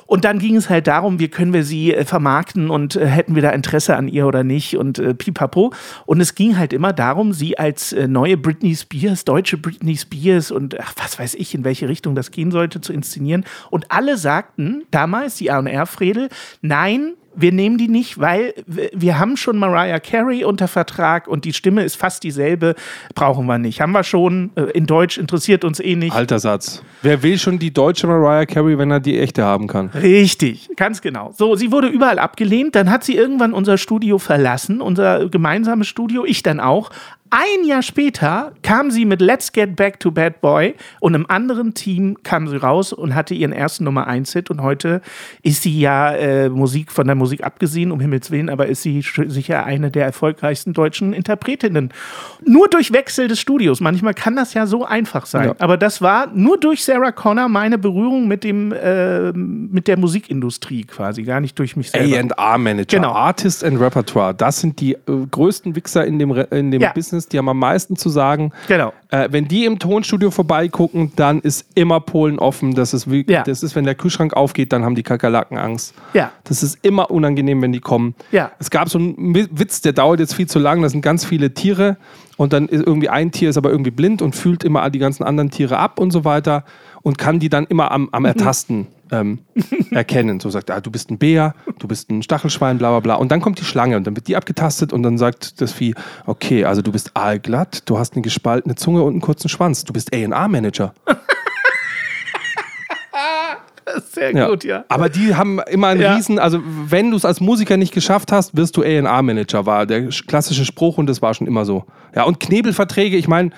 Und dann ging es halt darum, wie können wir sie äh, vermarkten und äh, hätten wir da Interesse an ihr oder nicht und äh, pipapo. Und es ging halt immer darum, sie als äh, neue Britney Spears, deutsche Britney Spears und ach, was weiß ich, in welche Richtung das gehen sollte, zu inszenieren. Und alle sagten damals, die A&R-Fredel, nein, wir nehmen die nicht, weil wir haben schon Mariah Carey unter Vertrag und die Stimme ist fast dieselbe, brauchen wir nicht. Haben wir schon, äh, in Deutsch interessiert uns eh nicht. Alter Satz. Wer will schon die deutsche Mariah Carey, wenn er die echte haben kann? Richtig, ganz genau. So, sie wurde überall abgelehnt. Dann hat sie irgendwann unser Studio verlassen, unser gemeinsames Studio, ich dann auch. Ein Jahr später kam sie mit Let's Get Back to Bad Boy und im anderen Team kam sie raus und hatte ihren ersten Nummer 1 Hit und heute ist sie ja äh, Musik von der Musik abgesehen, um Himmels Willen, aber ist sie sicher eine der erfolgreichsten deutschen Interpretinnen. Nur durch Wechsel des Studios. Manchmal kann das ja so einfach sein. Ja. Aber das war nur durch Sarah Connor meine Berührung mit dem äh, mit der Musikindustrie quasi, gar nicht durch mich selber. A&R-Manager, Genau. Artist and Repertoire, das sind die äh, größten Wichser in dem, Re- in dem Ja. Business, die haben am meisten zu sagen. Genau. Äh, wenn die im Tonstudio vorbeigucken, dann ist immer Polen offen. Das ist, wie, Ja. das ist, wenn der Kühlschrank aufgeht, dann haben die Kakerlaken Angst. Ja. Das ist immer unangenehm, wenn die kommen. Ja. Es gab so einen Wi- Witz, der dauert jetzt viel zu lang. Da sind ganz viele Tiere und dann ist irgendwie ein Tier ist aber irgendwie blind und fühlt immer die ganzen anderen Tiere ab und so weiter und kann die dann immer am, am Ertasten ähm, erkennen. So sagt, ah, du bist ein Bär, du bist ein Stachelschwein, bla bla bla. Und dann kommt die Schlange und dann wird die abgetastet und dann sagt das Vieh, okay, also du bist aalglatt, du hast eine gespaltene Zunge und einen kurzen Schwanz, du bist A&R-Manager. Sehr gut, ja. Aber die haben immer einen Ja. riesen, also wenn du es als Musiker nicht geschafft hast, wirst du A&R-Manager, war der sch- klassische Spruch und das war schon immer so. Ja, und Knebelverträge, ich meine,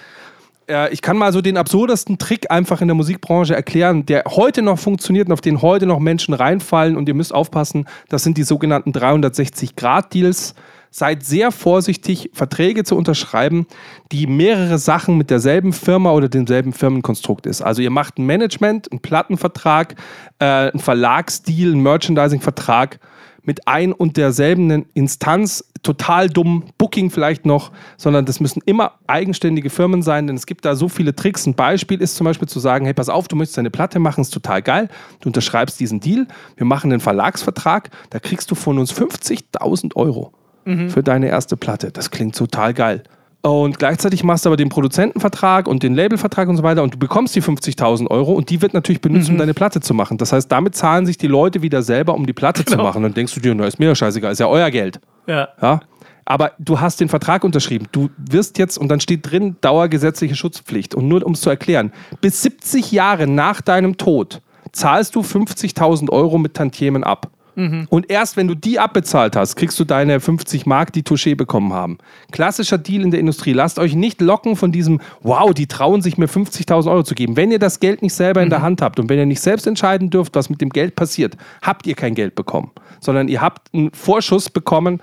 äh, ich kann mal so den absurdesten Trick einfach in der Musikbranche erklären, der heute noch funktioniert und auf den heute noch Menschen reinfallen und ihr müsst aufpassen, das sind die sogenannten 360-Grad-Deals. Seid sehr vorsichtig, Verträge zu unterschreiben, die mehrere Sachen mit derselben Firma oder demselben Firmenkonstrukt ist. Also ihr macht ein Management, einen Plattenvertrag, äh, einen Verlagsdeal, einen Merchandising-Vertrag mit ein und derselben Instanz, total dumm, Booking vielleicht noch, sondern das müssen immer eigenständige Firmen sein, denn es gibt da so viele Tricks. Ein Beispiel ist zum Beispiel zu sagen, hey, pass auf, du möchtest eine Platte machen, ist total geil, du unterschreibst diesen Deal, wir machen einen Verlagsvertrag, da kriegst du von uns 50.000 Euro für deine erste Platte. Das klingt total geil. Und gleichzeitig machst du aber den Produzentenvertrag und den Labelvertrag und so weiter und du bekommst die 50.000 Euro und die wird natürlich benutzt, um deine Platte zu machen. Das heißt, damit zahlen sich die Leute wieder selber, um die Platte zu machen. Dann denkst du dir, na, ist mir ja scheißegal, ist ja euer Geld. Ja. Ja? Aber du hast den Vertrag unterschrieben. Du wirst jetzt, und dann steht drin, dauergesetzliche Schutzpflicht. Und nur um es zu erklären, bis 70 Jahre nach deinem Tod zahlst du 50.000 Euro mit Tantiemen ab. Und erst wenn du die abbezahlt hast, kriegst du deine 50 Mark, die Touché bekommen haben. Klassischer Deal in der Industrie. Lasst euch nicht locken von diesem, wow, die trauen sich mir 50.000 Euro zu geben. Wenn ihr das Geld nicht selber in der Hand habt und wenn ihr nicht selbst entscheiden dürft, was mit dem Geld passiert, habt ihr kein Geld bekommen. Sondern ihr habt einen Vorschuss bekommen,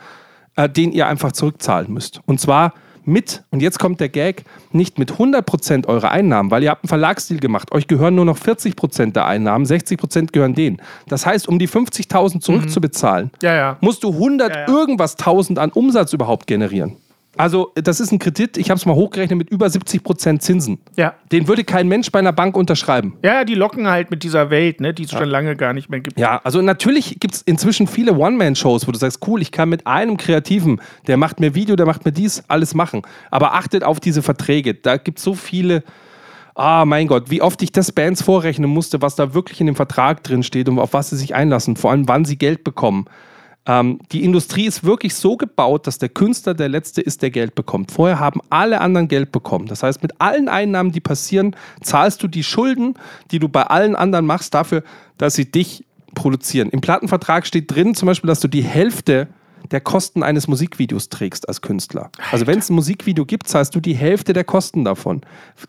äh, den ihr einfach zurückzahlen müsst. Und zwar mit, und jetzt kommt der Gag, nicht mit 100% eurer Einnahmen, weil ihr habt einen Verlagsdeal gemacht. Euch gehören nur noch 40% der Einnahmen, 60% gehören denen. Das heißt, um die 50.000 zurückzubezahlen, Ja, ja. musst du 100 Ja, ja. irgendwas 1000 an Umsatz überhaupt generieren. Also, das ist ein Kredit, ich habe es mal hochgerechnet, mit über 70% Zinsen. Ja. Den würde kein Mensch bei einer Bank unterschreiben. Ja, die locken halt mit dieser Welt, ne, die es schon lange gar nicht mehr gibt. Ja, also natürlich gibt es inzwischen viele One-Man-Shows, wo du sagst, cool, ich kann mit einem Kreativen, der macht mir Video, der macht mir dies, alles machen. Aber achtet auf diese Verträge. Da gibt es so viele. Ah, mein Gott, wie oft ich das Bands vorrechnen musste, was da wirklich in dem Vertrag drin steht und auf was sie sich einlassen, vor allem wann sie Geld bekommen. Ähm, die Industrie ist wirklich so gebaut, dass der Künstler der Letzte ist, der Geld bekommt. Vorher haben alle anderen Geld bekommen. Das heißt, mit allen Einnahmen, die passieren, zahlst du die Schulden, die du bei allen anderen machst, dafür, dass sie dich produzieren. Im Plattenvertrag steht drin zum Beispiel, dass du die Hälfte der Kosten eines Musikvideos trägst als Künstler. Also wenn es ein Musikvideo gibt, zahlst du die Hälfte der Kosten davon.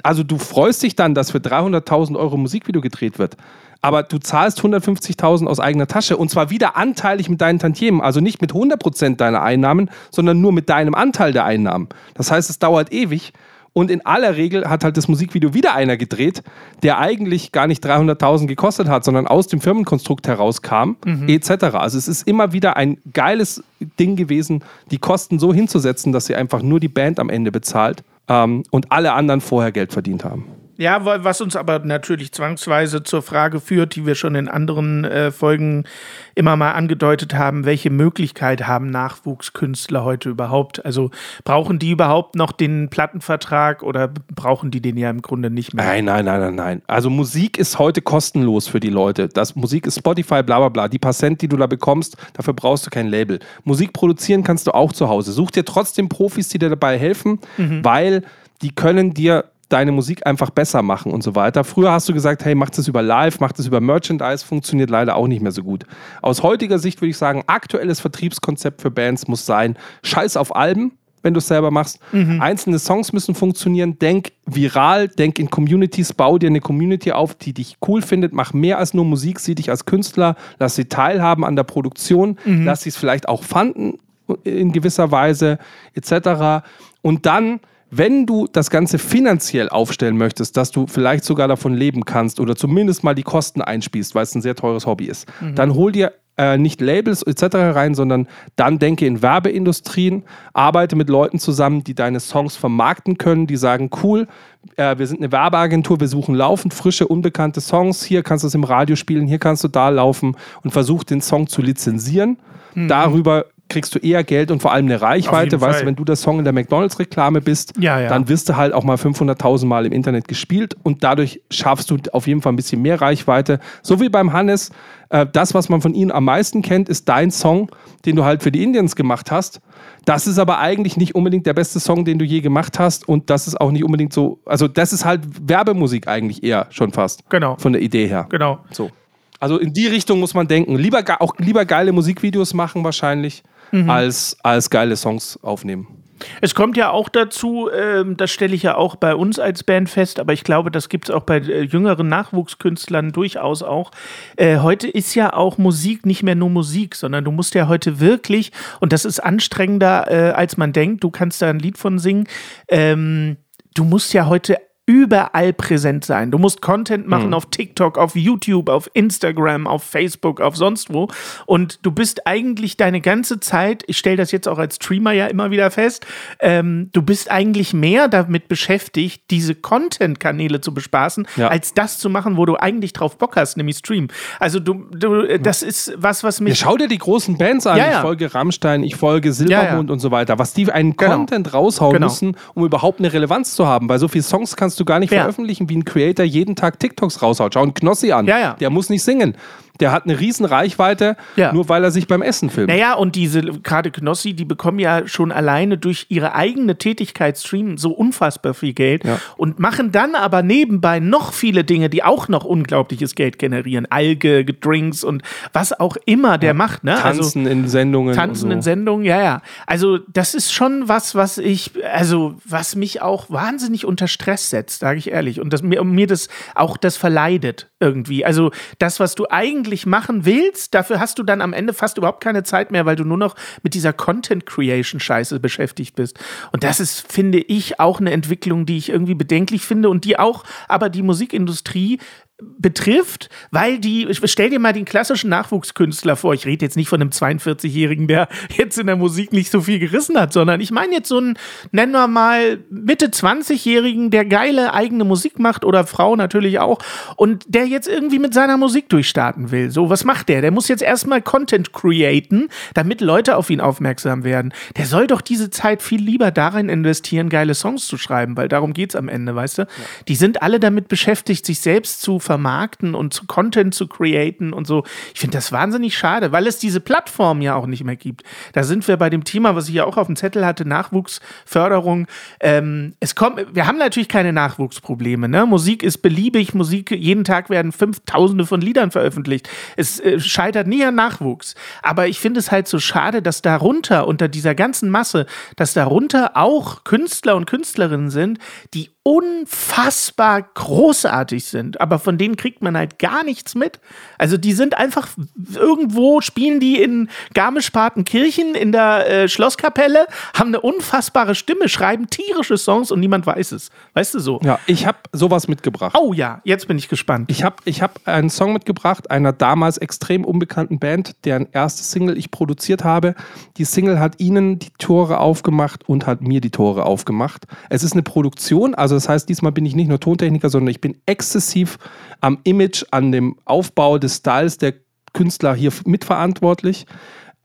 Also du freust dich dann, dass für 300.000 Euro ein Musikvideo gedreht wird. Aber du zahlst 150.000 aus eigener Tasche und zwar wieder anteilig mit deinen Tantiemen. Also nicht mit 100% deiner Einnahmen, sondern nur mit deinem Anteil der Einnahmen. Das heißt, es dauert ewig. Und in aller Regel hat halt das Musikvideo wieder einer gedreht, der eigentlich gar nicht 300.000 gekostet hat, sondern aus dem Firmenkonstrukt herauskam, etc. Also es ist immer wieder ein geiles Ding gewesen, die Kosten so hinzusetzen, dass sie einfach nur die Band am Ende bezahlt ähm, und alle anderen vorher Geld verdient haben. Ja, wa- was uns aber natürlich zwangsweise zur Frage führt, die wir schon in anderen äh, Folgen immer mal angedeutet haben, welche Möglichkeit haben Nachwuchskünstler heute überhaupt? Also brauchen die überhaupt noch den Plattenvertrag oder brauchen die den ja im Grunde nicht mehr? Nein, nein, nein, nein, nein. Also Musik ist heute kostenlos für die Leute. Das Musik ist Spotify, bla bla bla. Die paar Cent, die du da bekommst, dafür brauchst du kein Label. Musik produzieren kannst du auch zu Hause. Such dir trotzdem Profis, die dir dabei helfen, weil die können dir deine Musik einfach besser machen und so weiter. Früher hast du gesagt, hey, mach das über Live, mach das über Merchandise, funktioniert leider auch nicht mehr so gut. Aus heutiger Sicht würde ich sagen, aktuelles Vertriebskonzept für Bands muss sein, scheiß auf Alben, wenn du es selber machst. Einzelne Songs müssen funktionieren. Denk viral, denk in Communities, bau dir eine Community auf, die dich cool findet. Mach mehr als nur Musik, sieh dich als Künstler, lass sie teilhaben an der Produktion, lass sie es vielleicht auch fanden in gewisser Weise, etc. Und dann wenn du das Ganze finanziell aufstellen möchtest, dass du vielleicht sogar davon leben kannst oder zumindest mal die Kosten einspielst, weil es ein sehr teures Hobby ist, dann hol dir äh, nicht Labels etc. rein, sondern dann denke in Werbeindustrien, arbeite mit Leuten zusammen, die deine Songs vermarkten können, die sagen, cool, äh, wir sind eine Werbeagentur, wir suchen laufend frische, unbekannte Songs, hier kannst du es im Radio spielen, hier kannst du da laufen und versuch den Song zu lizenzieren. Darüber kriegst du eher Geld und vor allem eine Reichweite. Weißt Fall. du, wenn du der Song in der McDonalds-Reklame bist, Ja, ja. dann wirst du halt auch mal 500.000 Mal im Internet gespielt und dadurch schaffst du auf jeden Fall ein bisschen mehr Reichweite. So wie beim Hannes, äh, das, was man von ihm am meisten kennt, ist dein Song, den du halt für die Indians gemacht hast. Das ist aber eigentlich nicht unbedingt der beste Song, den du je gemacht hast und das ist auch nicht unbedingt so, also das ist halt Werbemusik eigentlich eher schon fast. Genau. Von der Idee her. Genau. So. Also in die Richtung muss man denken. Lieber, auch lieber geile Musikvideos machen wahrscheinlich, als, als geile Songs aufnehmen. Es kommt ja auch dazu, ähm, das stelle ich ja auch bei uns als Band fest, aber ich glaube, das gibt es auch bei äh, jüngeren Nachwuchskünstlern durchaus auch. Äh, heute ist ja auch Musik nicht mehr nur Musik, sondern du musst ja heute wirklich, und das ist anstrengender, äh, als man denkt, du kannst da ein Lied von singen, ähm, du musst ja heute überall präsent sein. Du musst Content machen auf TikTok, auf YouTube, auf Instagram, auf Facebook, auf sonst wo. Und du bist eigentlich deine ganze Zeit, ich stelle das jetzt auch als Streamer ja immer wieder fest, ähm, du bist eigentlich mehr damit beschäftigt, diese Content-Kanäle zu bespaßen, Ja. als das zu machen, wo du eigentlich drauf Bock hast, nämlich Stream. Also du, du das ist was, was Ja, mich. schau dir die großen Bands an. Ja, ja. Ich folge Rammstein, ich folge Silbermond Ja, ja. und so weiter. Was die einen Genau. Content raushauen Genau. müssen, um überhaupt eine Relevanz zu haben. Weil so viele Songs kannst du gar nicht Ja. veröffentlichen, wie ein Creator jeden Tag TikToks raushaut. Schau einen Knossi an. Ja, ja. Der muss nicht singen. Der hat eine riesen Reichweite, Ja. nur weil er sich beim Essen filmt. Naja, und diese, gerade Knossi, die bekommen ja schon alleine durch ihre eigene Tätigkeit streamen so unfassbar viel Geld Ja. und machen dann aber nebenbei noch viele Dinge, die auch noch unglaubliches Geld generieren. Alge, Drinks und was auch immer der macht. Ne? Tanzen in Sendungen. Tanzen so. in Sendungen, ja, ja. Also, das ist schon was, was ich, also, was mich auch wahnsinnig unter Stress setzt, sage ich ehrlich. Und das, mir, mir das auch das verleidet irgendwie. Also, das, was du eigentlich machen willst, dafür hast du dann am Ende fast überhaupt keine Zeit mehr, weil du nur noch mit dieser Content-Creation-Scheiße beschäftigt bist. Und das ist, finde ich, auch eine Entwicklung, die ich irgendwie bedenklich finde und die auch aber die Musikindustrie betrifft, weil die, stell dir mal den klassischen Nachwuchskünstler vor, ich rede jetzt nicht von einem 42-Jährigen, der jetzt in der Musik nicht so viel gerissen hat, sondern ich meine jetzt so einen, nennen wir mal, Mitte 20-Jährigen, der geile eigene Musik macht oder Frau natürlich auch und der jetzt irgendwie mit seiner Musik durchstarten will. So, was macht der? Der muss jetzt erstmal Content createn, damit Leute auf ihn aufmerksam werden. Der soll doch diese Zeit viel lieber darin investieren, geile Songs zu schreiben, weil darum geht's am Ende, weißt du? Die sind alle damit beschäftigt, sich selbst zu vermarkten und zu Content zu createn und so. Ich finde das wahnsinnig schade, weil es diese Plattform ja auch nicht mehr gibt. Da sind wir bei dem Thema, was ich ja auch auf dem Zettel hatte, Nachwuchsförderung. Ähm, es kommt, wir haben natürlich keine Nachwuchsprobleme. Ne? Musik ist beliebig, Musik, jeden Tag werden fünftausende von Liedern veröffentlicht. Es äh, scheitert nie an Nachwuchs. Aber ich finde es halt so schade, dass darunter, unter dieser ganzen Masse, dass darunter auch Künstler und Künstlerinnen sind, die unfassbar großartig sind, aber von denen kriegt man halt gar nichts mit. Also die sind einfach irgendwo, spielen die in Garmisch-Partenkirchen in der äh, Schlosskapelle, haben eine unfassbare Stimme, schreiben tierische Songs und niemand weiß es. Weißt du so? Ja, ich habe sowas mitgebracht. Oh ja, jetzt bin ich gespannt. Ich habe ich hab einen Song mitgebracht einer damals extrem unbekannten Band, deren erste Single ich produziert habe. Die Single hat ihnen die Tore aufgemacht und hat mir die Tore aufgemacht. Es ist eine Produktion, also das heißt, diesmal bin ich nicht nur Tontechniker, sondern ich bin exzessiv am Image, an dem Aufbau des Styles der Künstler hier mitverantwortlich.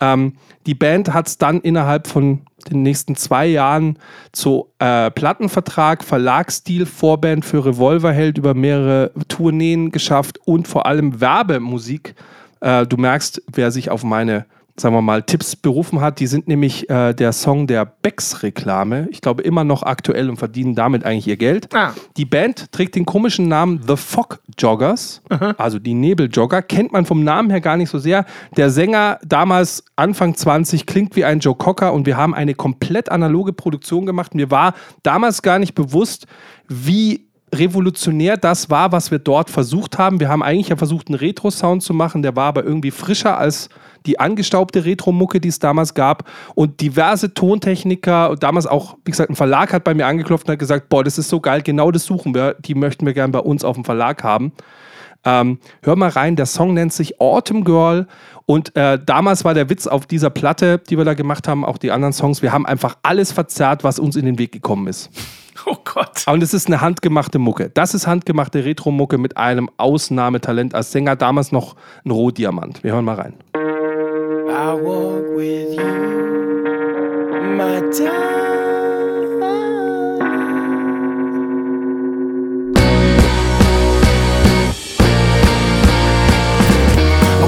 Ähm, die Band hat es dann innerhalb von den nächsten zwei Jahren zu äh, Plattenvertrag, Verlagsstil, Vorband für Revolverheld über mehrere Tourneen geschafft und vor allem Werbemusik. Äh, du merkst, wer sich auf meine, sagen wir mal, Tipps berufen hat, die sind nämlich äh, der Song der Becks-Reklame. Ich glaube immer noch aktuell und verdienen damit eigentlich ihr Geld. Ah. Die Band trägt den komischen Namen The Fog Joggers, also die Nebeljogger, kennt man vom Namen her gar nicht so sehr. Der Sänger damals Anfang 20 klingt wie ein Joe Cocker und wir haben eine komplett analoge Produktion gemacht. Mir war damals gar nicht bewusst, wie revolutionär das war, was wir dort versucht haben. Wir haben eigentlich ja versucht, einen Retro-Sound zu machen, der war aber irgendwie frischer als die angestaubte Retro-Mucke, die es damals gab. Und diverse Tontechniker, und damals auch, wie gesagt, ein Verlag hat bei mir angeklopft und hat gesagt, boah, das ist so geil, genau das suchen wir, die möchten wir gerne bei uns auf dem Verlag haben. Ähm, hör mal rein, der Song nennt sich Autumn Girl und äh, damals war der Witz auf dieser Platte, die wir da gemacht haben, auch die anderen Songs, wir haben einfach alles verzerrt, was uns in den Weg gekommen ist. Oh Gott. Und es ist eine handgemachte Mucke. Das ist handgemachte Retro-Mucke mit einem Ausnahmetalent als Sänger, damals noch ein Rohdiamant. Wir hören mal rein. I walk with you, my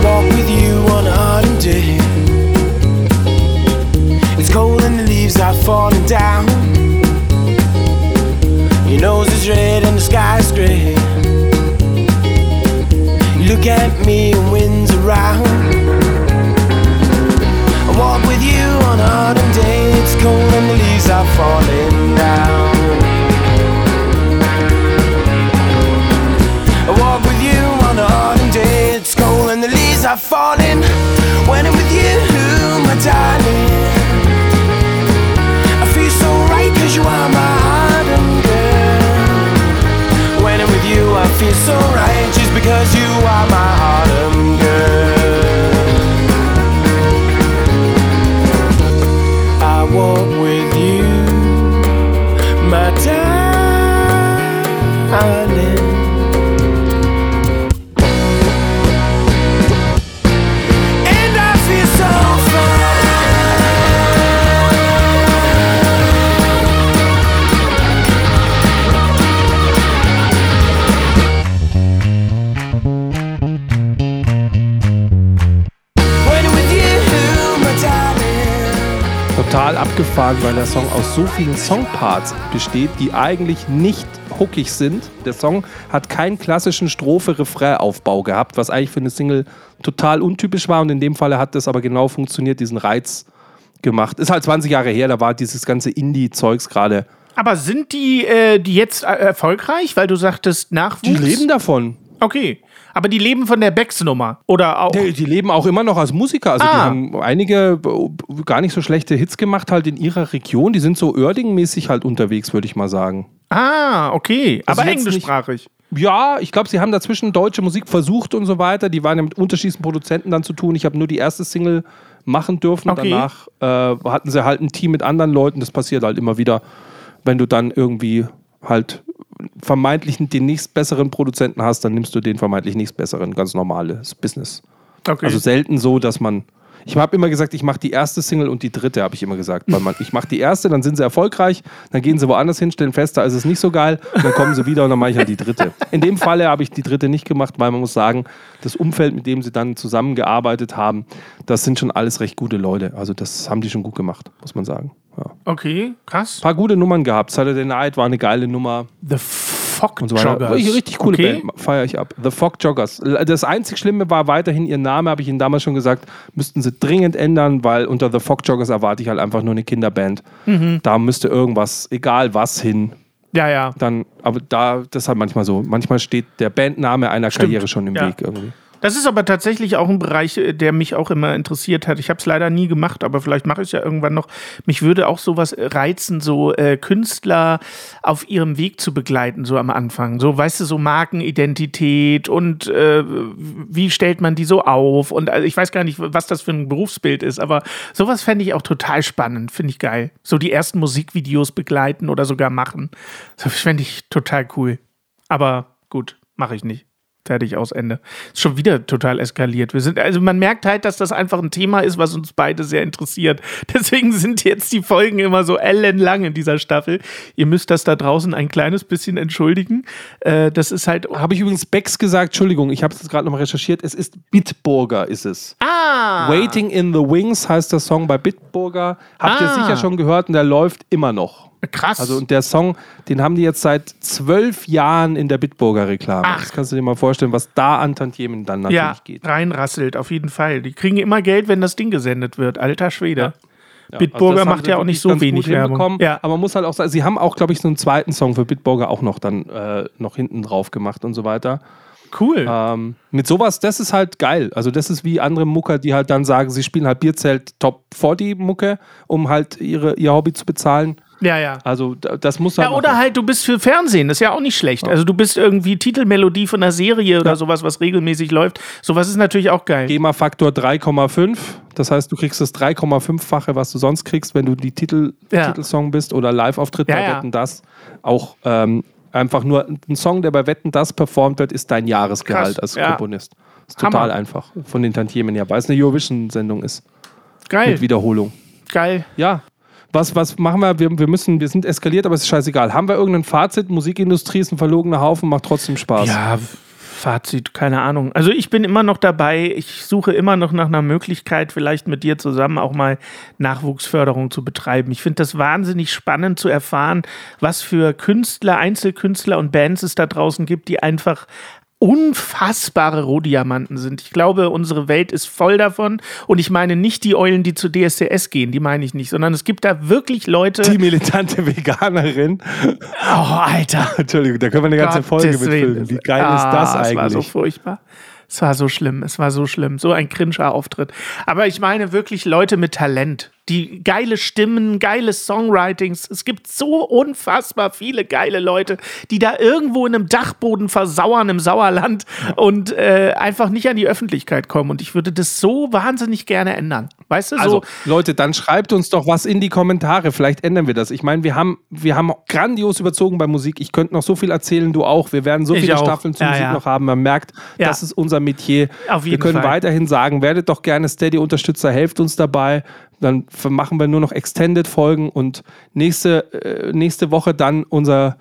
walk with you on a autumn day. It's cold and the leaves are falling down. Your nose is red and the sky is gray. You look at me and winds around. I walk with you on an autumn day. It's cold and the leaves are falling down. I walk with you on an autumn day. It's cold and the leaves are falling. When I'm with you, my darling, feel so right just because you are my autumn girl. Abgefahren, weil der Song aus so vielen Songparts besteht, die eigentlich nicht hookig sind. Der Song hat keinen klassischen Strophe-Refrain-Aufbau gehabt, was eigentlich für eine Single total untypisch war. Und in dem Falle hat das aber genau funktioniert, diesen Reiz gemacht. Ist halt 20 Jahre her, da war dieses ganze Indie-Zeugs gerade. Aber sind die, äh, die jetzt äh, erfolgreich, weil du sagtest Nachwuchs? Die leben davon. Okay. Aber die leben von der Becks-Nummer. Oder auch. Die, die leben auch immer noch als Musiker. Also die Ah. haben einige äh, gar nicht so schlechte Hits gemacht halt in ihrer Region. Die sind so Oerding-mäßig halt unterwegs, würde ich mal sagen. Ah, okay. Also Aber englischsprachig. Ja, ich glaube, sie haben dazwischen deutsche Musik versucht und so weiter. Die waren ja mit unterschiedlichen Produzenten dann zu tun. Ich habe nur die erste Single machen dürfen. Okay. Danach äh, hatten sie halt ein Team mit anderen Leuten. Das passiert halt immer wieder, wenn du dann irgendwie halt vermeintlich den nächst besseren Produzenten hast, dann nimmst du den vermeintlich nächst besseren. Ganz normales Business. Okay. Also selten so, dass man. Ich habe immer gesagt, ich mache die erste Single und die dritte, habe ich immer gesagt. Weil man, ich mache die erste, dann sind sie erfolgreich, dann gehen sie woanders hin, stellen fest, da ist es nicht so geil, dann kommen sie wieder und dann mache ich halt die dritte. In dem Falle habe ich die dritte nicht gemacht, weil man muss sagen, das Umfeld, mit dem sie dann zusammengearbeitet haben, das sind schon alles recht gute Leute. Also das haben die schon gut gemacht, muss man sagen. Ja. okay, krass. Ein paar gute Nummern gehabt. Saturday Night war eine geile Nummer The Fuck und so. Joggers. Richtig, richtig coole okay. Band, feiere ich ab. The Fog Joggers. Das einzig Schlimme war weiterhin ihr Name, habe ich Ihnen damals schon gesagt, müssten sie dringend ändern, weil unter The Fog Joggers erwarte ich halt einfach nur eine Kinderband. Mhm. Da müsste irgendwas, egal was, hin. Ja, ja. Dann, aber da, das ist halt manchmal so. Manchmal steht der Bandname einer Stimmt, Karriere schon im ja. Weg irgendwie. Das ist aber tatsächlich auch ein Bereich, äh, der mich auch immer interessiert hat. Ich habe es leider nie gemacht, aber vielleicht mache ich es ja irgendwann noch. Mich würde auch sowas reizen, so äh, Künstler auf ihrem Weg zu begleiten, so am Anfang. So, weißt du, so Markenidentität und äh, wie stellt man die so auf? Und also ich weiß gar nicht, was das für ein Berufsbild ist, aber sowas fände ich auch total spannend, finde ich geil. So die ersten Musikvideos begleiten oder sogar machen. Das fände ich total cool. Aber gut, mache ich nicht. Fertig aus Ende. Ist schon wieder total eskaliert. Wir sind, also man merkt halt, dass das einfach ein Thema ist, was uns beide sehr interessiert. Deswegen sind jetzt die Folgen immer so ellenlang in dieser Staffel. Ihr müsst das da draußen ein kleines bisschen entschuldigen. Äh, das ist halt. Habe ich übrigens Becks gesagt, Entschuldigung, ich habe es gerade nochmal recherchiert. Es ist Bitburger, ist es. Ah! Waiting in the Wings heißt der Song bei Bitburger. Habt ihr Ah. sicher schon gehört und der läuft immer noch. Krass. Also und der Song, den haben die jetzt seit zwölf Jahren in der Bitburger Reklame. Ach. Das kannst du dir mal vorstellen, was da an Tantiemen dann natürlich ja, geht. reinrasselt, auf jeden Fall. Die kriegen immer Geld, wenn das Ding gesendet wird. Alter Schwede. Ja, Bitburger also macht ja auch nicht so wenig. Werbung. Ja. Aber man muss halt auch sagen, sie haben auch, glaube ich, so einen zweiten Song für Bitburger auch noch dann äh, noch hinten drauf gemacht und so weiter. Cool. Ähm, mit sowas, das ist halt geil. Also das ist wie andere Mucker, die halt dann sagen, sie spielen halt Bierzelt Top 40 Mucke, um halt ihre, ihr Hobby zu bezahlen. Ja, ja. Also da- das muss halt Ja, oder machen. halt, du bist für Fernsehen, das ist ja auch nicht schlecht. Also du bist irgendwie Titelmelodie von einer Serie oder sowas, was regelmäßig läuft. Sowas ist natürlich auch geil. GEMA-Faktor 3,5. Das heißt, du kriegst das 3,5-fache, was du sonst kriegst, wenn du die Titel, Ja. Titelsong bist oder Live-Auftritt Ja, bei ja. Wetten Das. Auch ähm, einfach nur ein Song, der bei Wetten Das performt wird, ist dein Jahresgehalt Krass, als ja. Komponist. Ist total Hammer. einfach von den Tantiemen her, weil es eine Eurovision-Sendung ist Geil, mit Wiederholung. geil. Ja. Was, was machen wir? wir? Wir müssen, wir sind eskaliert, aber es ist scheißegal. Haben wir irgendein Fazit? Musikindustrie ist ein verlogener Haufen, macht trotzdem Spaß. Ja, Fazit, keine Ahnung. Also ich bin immer noch dabei. Ich suche immer noch nach einer Möglichkeit, vielleicht mit dir zusammen auch mal Nachwuchsförderung zu betreiben. Ich finde das wahnsinnig spannend zu erfahren, was für Künstler, Einzelkünstler und Bands es da draußen gibt, die einfach unfassbare Rohdiamanten sind. Ich glaube, unsere Welt ist voll davon. Und ich meine nicht die Eulen, die zu DSDS gehen, die meine ich nicht, sondern es gibt da wirklich Leute. Die militante Veganerin. oh, Alter. Entschuldigung, da können wir eine ganze Folge Gottes Willen. mitfilmen. Wie geil Ah, ist das Es war so eigentlich? furchtbar. Es war so schlimm, es war so schlimm. So ein cringer Auftritt. Aber ich meine wirklich Leute mit Talent, die geile Stimmen, geile Songwritings. Es gibt so unfassbar viele geile Leute, die da irgendwo in einem Dachboden versauern im Sauerland und äh, einfach nicht an die Öffentlichkeit kommen. Und ich würde das so wahnsinnig gerne ändern. Weißt du, so. Also, Leute, dann schreibt uns doch was in die Kommentare. Vielleicht ändern wir das. Ich meine, wir haben, wir haben grandios überzogen bei Musik. Ich könnte noch so viel erzählen, du auch. Wir werden so Ich viele auch. Staffeln zur Ja, Musik ja. noch haben. Man merkt, Ja. das ist unser Metier. Auf wir jeden können Fall. weiterhin sagen, werdet doch gerne Steady-Unterstützer, helft uns dabei. Dann machen wir nur noch Extended-Folgen und nächste, äh, nächste Woche dann unser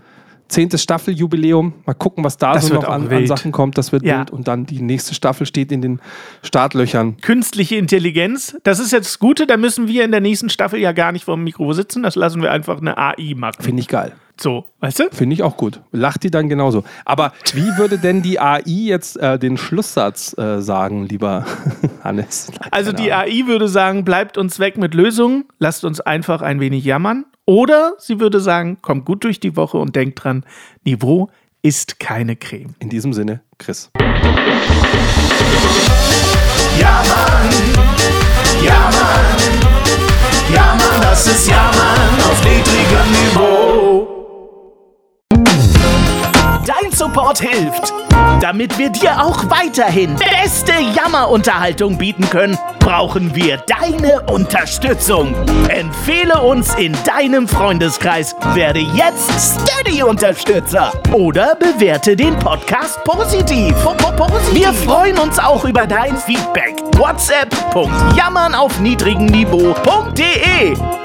zehntes Staffeljubiläum. Mal gucken, was da Das so noch an, an. Sachen kommt. Das wird Ja. wild. Und dann die nächste Staffel steht in den Startlöchern. künstliche Intelligenz. Das ist jetzt das Gute, da müssen wir in der nächsten Staffel ja gar nicht vor dem Mikro sitzen. Das lassen wir einfach eine AI machen. Finde ich geil. So, weißt du? Finde ich auch gut. Lacht die dann genauso. Aber wie würde denn die AI jetzt äh, den Schlusssatz äh, sagen, lieber Hannes? Nein, Also die. AI würde sagen, bleibt uns weg mit Lösungen, lasst uns einfach ein wenig jammern. Oder sie würde sagen, kommt gut durch die Woche und denkt dran, Niveau ist keine Creme. In diesem Sinne, Chris. Ja, Mann. Ja, Mann. Ja, Mann, das ist Ja, Mann auf niedrigem Niveau. Support hilft. Damit wir dir auch weiterhin beste Jammerunterhaltung bieten können, brauchen wir deine Unterstützung. Empfehle uns in deinem Freundeskreis, werde jetzt Steady-Unterstützer oder bewerte den Podcast positiv. Wir freuen uns auch über dein Feedback. WhatsApp.jammern auf niedrigem Niveau.de.